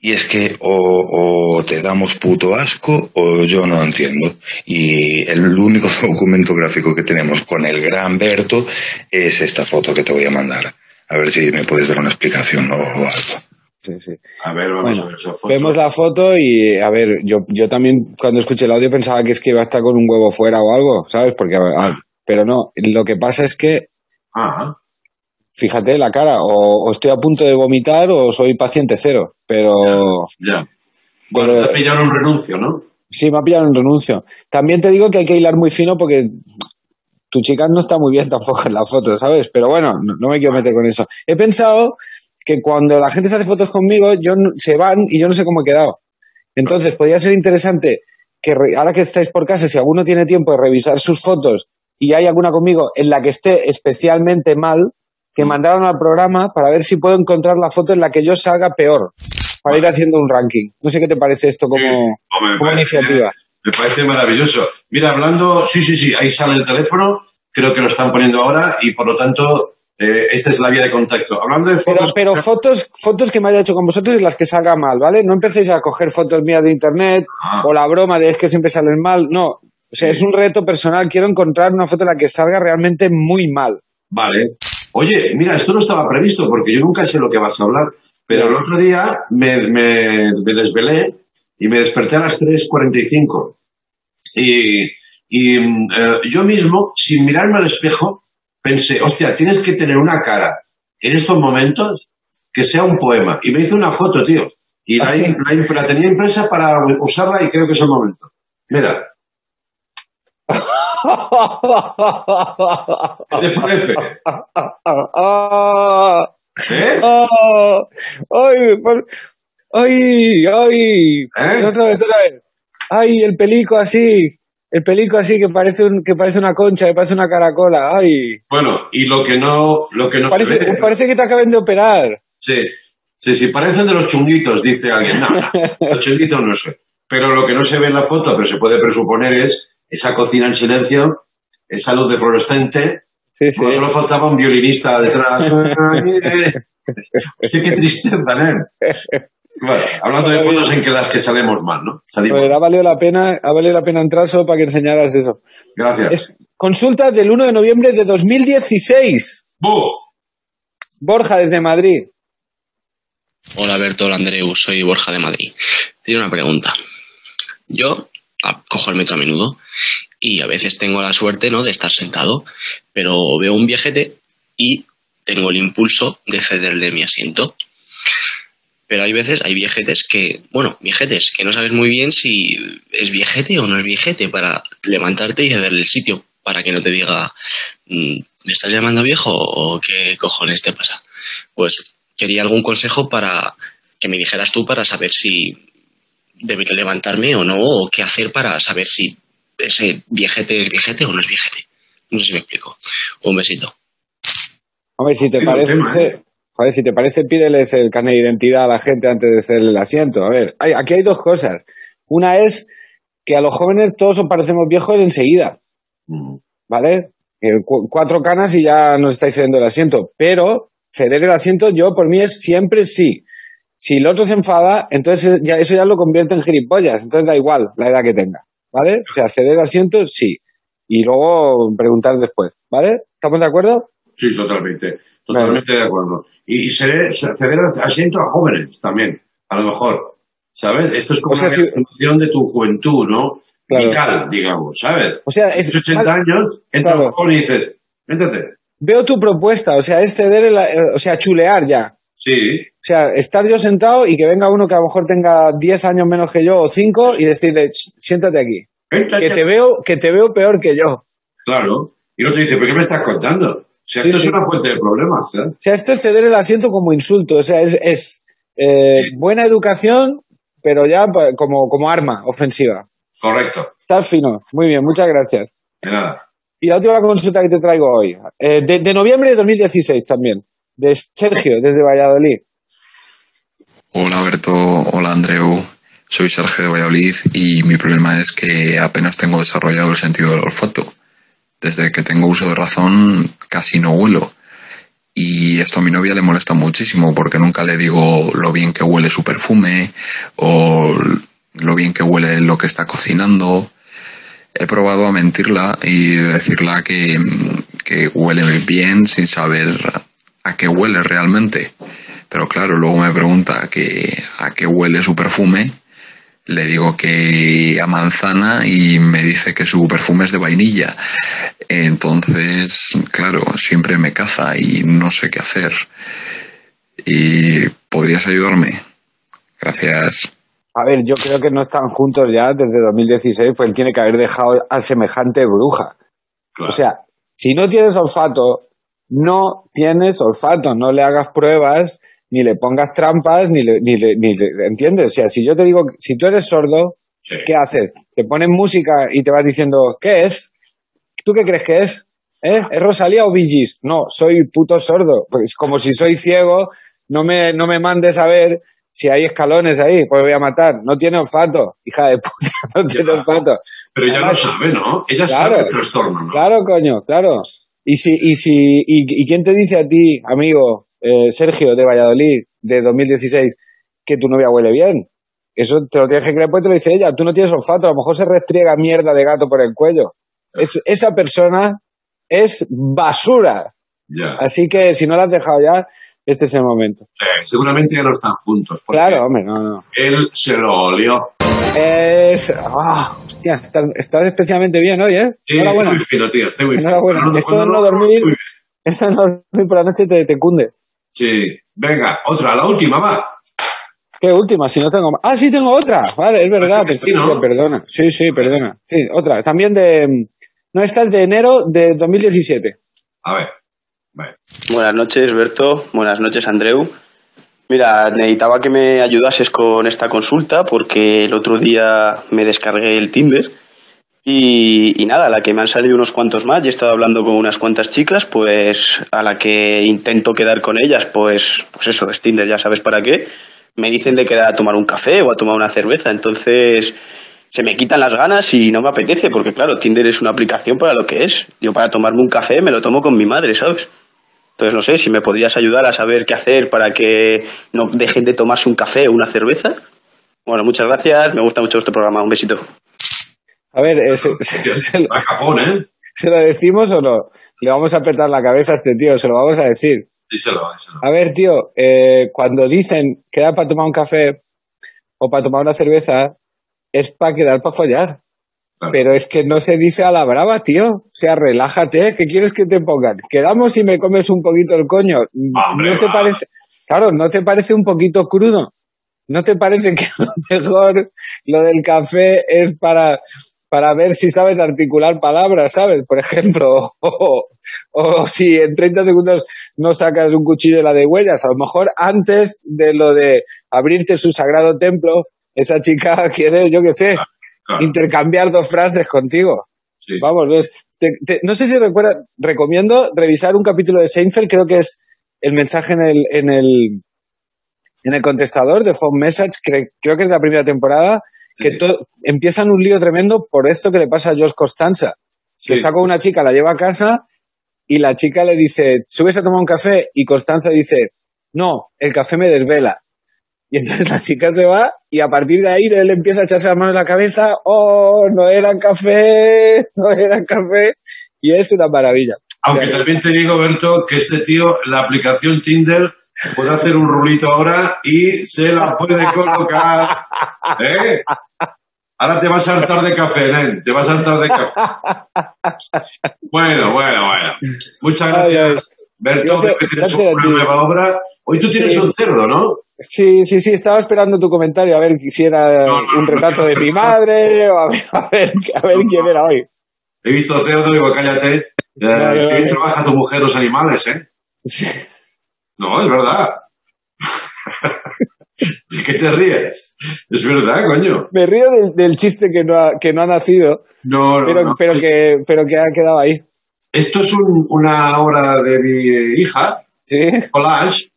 Y es que o, o te damos puto asco o yo no entiendo. Y el único documento gráfico que tenemos con el gran Berto es esta foto que te voy a mandar. A ver si me puedes dar una explicación o, o algo. Sí, sí. A ver, vamos Bueno, a ver esa foto. Vemos la foto y, a ver, yo, yo también cuando escuché el audio pensaba que es que iba a estar con un huevo fuera o algo, ¿sabes? Porque, ah, pero no, lo que pasa es que, Ajá. Fíjate la cara, o, o estoy a punto de vomitar o soy paciente cero, pero... Ya. Bueno, pero- te pillaron un renuncio, ¿no? Sí, me ha pillado en renuncio. También te digo que hay que hilar muy fino porque tu chica no está muy bien tampoco en la foto, ¿sabes? Pero bueno, no, no me quiero meter con eso. He pensado que cuando la gente se hace fotos conmigo, yo se van y yo no sé cómo he quedado. Entonces, podría ser interesante que re- ahora que estáis por casa, si alguno tiene tiempo de revisar sus fotos y hay alguna conmigo en la que esté especialmente mal, que mandaron al programa para ver si puedo encontrar la foto en la que yo salga peor, para ir haciendo un ranking. No sé qué te parece esto como, Hombre, me como parece- iniciativa. Me parece maravilloso. Mira, hablando, sí, sí, sí, ahí sale el teléfono, creo que lo están poniendo ahora y por lo tanto, eh, esta es la vía de contacto. Hablando de Pero, fotos. pero fotos, fotos que me haya hecho con vosotros y las que salga mal, ¿vale? No empecéis a coger fotos mías de internet Ah. o la broma de es que siempre salen mal. No. O sea, es un reto personal. Quiero encontrar una foto en la que salga realmente muy mal. Vale. Oye, mira, esto no estaba previsto porque yo nunca sé lo que vas a hablar, pero el otro día me, me, me desvelé y me desperté a las 3.45. Y, y eh, yo mismo, sin mirarme al espejo, pensé, hostia, tienes que tener una cara en estos momentos que sea un poema. Y me hice una foto, tío. Y la, ¿Ah, sí? la imp- la tenía impresa para usarla y creo que es el momento. Mira, ¿qué te parece? ¿Eh? ah, ay, por- ay, ay. ¿Eh? Otra vez, otra vez. Ay, el pelico así. El pelico así que parece un, que parece una concha, que parece una caracola. Ay. Bueno, y lo que no, lo que no se Parece, ve- parece que te acaben de operar. Sí, sí, sí, parecen de los chunguitos, dice alguien. No, no, los chunguitos no sé. Pero lo que no se ve en la foto, pero se puede presuponer es esa cocina en silencio, esa luz de fluorescente. Sí, sí. Solo faltaba un violinista detrás. Hostia, qué tristeza, ¿eh? Bueno, hablando de fotos en que las que salemos mal, ¿no? Salimos. Ha valido la pena, ha valido la pena entrar solo para que enseñaras eso. Gracias. Es consulta del 1 de noviembre de 2016. Borja, desde Madrid. Hola Berto, hola Andreu, soy Borja de Madrid. Tiene una pregunta. Yo cojo el metro a menudo y a veces tengo la suerte ¿no? de estar sentado, pero veo un viejete y tengo el impulso de cederle mi asiento. Pero hay veces, hay viejetes que, bueno, viejetes, que no sabes muy bien si es viejete o no es viejete para levantarte y cederle el sitio para que no te diga, "Mm, ¿me estás llamando viejo o qué cojones te pasa? Pues quería algún consejo para que me dijeras tú para saber si debería levantarme o no, o qué hacer para saber si ese viejete es viejete o no es viejete. No sé si me explico. Un besito. Hombre, si te parece, ¿eh? joder, si te parece, pídeles el carnet de identidad a la gente antes de cederle el asiento. A ver, hay- aquí hay dos cosas. Una es que a los jóvenes todos os parecemos viejos enseguida. ¿Vale? Eh, cu- cuatro canas y ya nos estáis cediendo el asiento. Pero ceder el asiento, yo por mí es siempre sí. Si el otro se enfada, entonces ya, eso ya lo convierte en gilipollas. Entonces da igual la edad que tenga. ¿Vale? O sea, ceder asiento, sí. Y luego preguntar después. ¿Vale? ¿Estamos de acuerdo? Sí, totalmente. Totalmente de acuerdo. Y, y ceder, ceder asiento a jóvenes también, a lo mejor. ¿Sabes? Esto es como O sea, una si- revolución de tu juventud, ¿no? Claro. Vital, digamos, ¿sabes? O sea, es- Tienes 80 años, entra un joven y dices, métete. Veo tu propuesta, o sea, es ceder, el- o sea, chulear ya. Sí. O sea, estar yo sentado y que venga uno que a lo mejor tenga 10 años menos que yo o 5 y decirle, "Ch, siéntate aquí. Que te veo, que te veo peor que yo. Claro. Y el otro dice, ¿pero qué me estás contando? O sea, Sí, esto sí. es una fuente de problemas, ¿eh? O sea, esto es ceder el asiento como insulto, o sea, es, es eh, buena educación, pero ya pa- como, como arma ofensiva. Correcto. Estás fino. Muy bien, muchas gracias. De nada. Y la última consulta que te traigo hoy, eh, de, de noviembre de 2016 también, de Sergio, desde Valladolid. Hola Berto, hola Andreu, soy Sergio de Valladolid y mi problema es que apenas tengo desarrollado el sentido del olfato. Desde que tengo uso de razón casi no huelo Y esto a mi novia le molesta muchísimo porque nunca le digo lo bien que huele su perfume o lo bien que huele lo que está cocinando. He probado a mentirla y decirla que, que huele bien sin saber a qué huele realmente. Pero claro, luego me pregunta que, a qué huele su perfume. Le digo que a manzana y me dice que su perfume es de vainilla. Entonces, claro, siempre me caza y no sé qué hacer. ¿Y podrías ayudarme? Gracias. A ver, yo creo que no están juntos ya desde 2016, pues él tiene que haber dejado a semejante bruja. O sea, si no tienes olfato, no tienes olfato, no le hagas pruebas, ni le pongas trampas, ni le, ni le, ni le- ¿entiendes? O sea, si yo te digo, si tú eres sordo, ¿qué haces? Te ponen música y te vas diciendo, ¿qué es? ¿Tú qué crees que es? ¿Eh? ¿Es Rosalía o Gees? No, soy puto sordo. Pues como si soy ciego, no me, no me mandes a ver si hay escalones ahí, pues voy a matar. No tiene olfato, hija de puta, no tiene olfato. Pero ella lo sabe, ¿no? Ella claro, sabe el trastorno, ¿no? Claro, coño, claro. Y si, y si, y, y quién te dice a ti, amigo, eh, Sergio de Valladolid, de 2016, que tu novia huele bien? Eso te lo tienes que creer, pues te lo dice ella. Tú no tienes olfato, a lo mejor se restriega mierda de gato por el cuello. Es, esa persona es basura. Así que si no la has dejado ya, este es el momento. Sí, seguramente ya no están juntos. Claro, hombre, no, no. Él se lo olió. Es. ah, hostia, estás, estás especialmente bien hoy, ¿eh? Sí, Enhorabuena. estoy muy fino, tío. Estoy muy fino. Enhorabuena. Esto no lo- dormir, esto no dormir por la noche te, te cunde. Sí. Venga, otra, la última, va. ¿Qué última? Si no tengo más. Ah, sí, tengo otra. Vale, es verdad. Pensé sí, ¿no? que- perdona. Sí, sí, perdona. Sí, otra. También de. No, esta es de enero de 2017. A ver. Buenas noches, Berto. Buenas noches, Andreu. Mira, necesitaba que me ayudases con esta consulta porque el otro día me descargué el Tinder y, nada, a la que me han salido unos cuantos más y he estado hablando con unas cuantas chicas, pues a la que intento quedar con ellas, pues, pues eso, es Tinder, ya sabes para qué. Me dicen de quedar a tomar un café o a tomar una cerveza, entonces se me quitan las ganas y no me apetece porque claro, Tinder es una aplicación para lo que es. Yo para tomarme un café me lo tomo con mi madre, ¿sabes? Entonces, no sé, si me podrías ayudar a saber qué hacer para que no dejen de tomarse un café o una cerveza. Bueno, muchas gracias, me gusta mucho este programa, un besito. A ver, eh, se, se- ¿eh? ¿se lo decimos o no? Le vamos a petar la cabeza a este tío, se lo vamos a decir. Díselo, díselo. A ver, tío, eh, cuando dicen quedar para tomar un café o para tomar una cerveza, es para quedar para follar. Pero es que no se dice a la brava, tío. O sea, relájate. ¿Qué quieres que te pongan? Quedamos y me comes un poquito el coño. ¿No te parece? Claro, ¿no te parece un poquito crudo? ¿No te parece que a lo mejor lo del café es para, para ver si sabes articular palabras, ¿sabes? Por ejemplo, o, o si en 30 segundos no sacas un cuchillo de la de huellas, a lo mejor antes de lo de abrirte su sagrado templo, esa chica quiere, yo qué sé, intercambiar dos frases contigo. Vamos, no, es- te- te- no sé si recuerda, recomiendo revisar un capítulo de Seinfeld, creo que es el mensaje en el, en el, en el contestador de Phone Message, cre- creo que es de la primera temporada, que empiezan un lío tremendo por esto que le pasa a Josh Costanza. Que está con una chica, la lleva a casa y la chica le dice, ¿subes a tomar un café? Y Constanza dice, no, el café me desvela. Y entonces la chica se va y a partir de ahí él empieza a echarse la mano en la cabeza, oh, no era café, no era café. Y es una maravilla. Aunque también te digo, Berto, que este tío, la aplicación Tinder, puede hacer un rulito ahora y se la puede colocar. ¿Eh? Ahora te vas a hartar de café, nen. Te vas a hartar de café. Bueno, bueno, bueno. Muchas gracias, Berto, que tienes una nueva obra. Hoy tú tienes Sí. un cerdo, ¿no? Sí, sí, sí, estaba esperando tu comentario a ver si era un retrato de mi madre o a ver, a ver, a ver quién era hoy. He visto cerdo, digo, cállate. Qué bien trabaja tu mujer los animales, ¿eh? No, es verdad. ¿De qué te ríes? Es verdad, coño. Me río del, del chiste que no ha, que no ha nacido, No, no, pero, no. pero, que, pero que ha quedado ahí. Esto es un- una obra de mi hija, collage.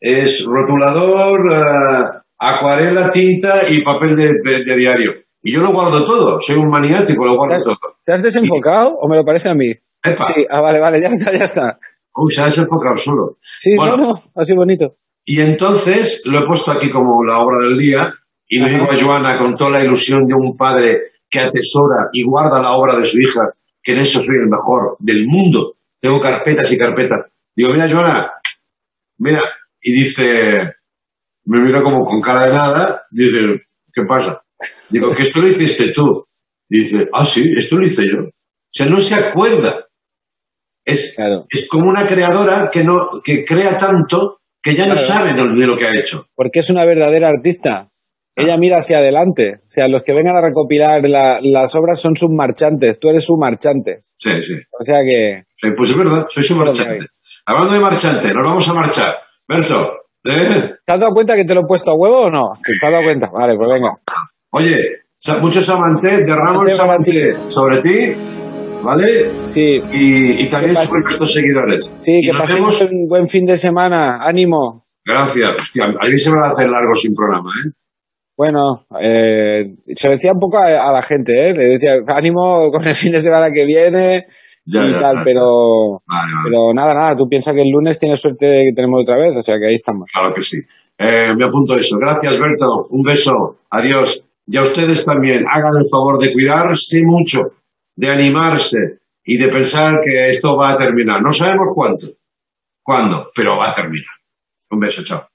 Es rotulador, eh, acuarela, tinta y papel de, de- de diario. Y yo lo guardo todo, soy un maniático, lo guardo todo. ¿Te has desenfocado o me lo parece a mí? Sí, ah, vale, vale, ya está, ya está. Uy, se ha desenfocado solo. Sí, Bueno. no, no, así bonito. Y entonces lo he puesto aquí como la obra del día y le digo a Joana con toda la ilusión de un padre que atesora y guarda la obra de su hija, que en eso soy el mejor del mundo. Tengo carpetas y carpetas. Digo, mira, Joana, mira. Y dice, me mira como con cara de nada, dice, ¿qué pasa? Digo, que esto lo hiciste tú. Dice, ah, sí, esto lo hice yo. O sea, no se acuerda. Es, es como una creadora que no, que crea tanto que ya no sabe ni lo que ha hecho. Porque es una verdadera artista. Ella mira hacia adelante. O sea, los que vengan a recopilar la- las obras son sus marchantes. Tú eres su marchante. Sí, sí. O sea que. Sí, pues es verdad, soy su marchante. Hablando de marchante, nos vamos a marchar. Berto, ¿eh? ¿Te has dado cuenta que te lo he puesto a huevo o no? ¿Te has dado cuenta? Vale, pues venga. Oye, sa- mucho samanté, derramo el Samanté sobre ti, ¿vale? Sí. Y, y también sobre nuestros seguidores. Sí, Y que pasemos vemos- un buen fin de semana. Ánimo. Gracias. Hostia, a mí se me va a hacer largo sin programa, ¿eh? Bueno, eh, se decía un poco a, a la gente, ¿eh? Le decía, ánimo con el fin de semana que viene Ya, y ya, tal, claro. pero, Vale, vale. pero nada, nada, tú piensas que el lunes tienes suerte de que tenemos otra vez, o sea que ahí estamos. Claro que sí. Eh, me apunto eso. Gracias, Berto. Un beso. Adiós. Y a ustedes también, hagan el favor de cuidarse mucho, de animarse y de pensar que esto va a terminar. No sabemos cuánto, cuándo, pero va a terminar. Un beso, chao.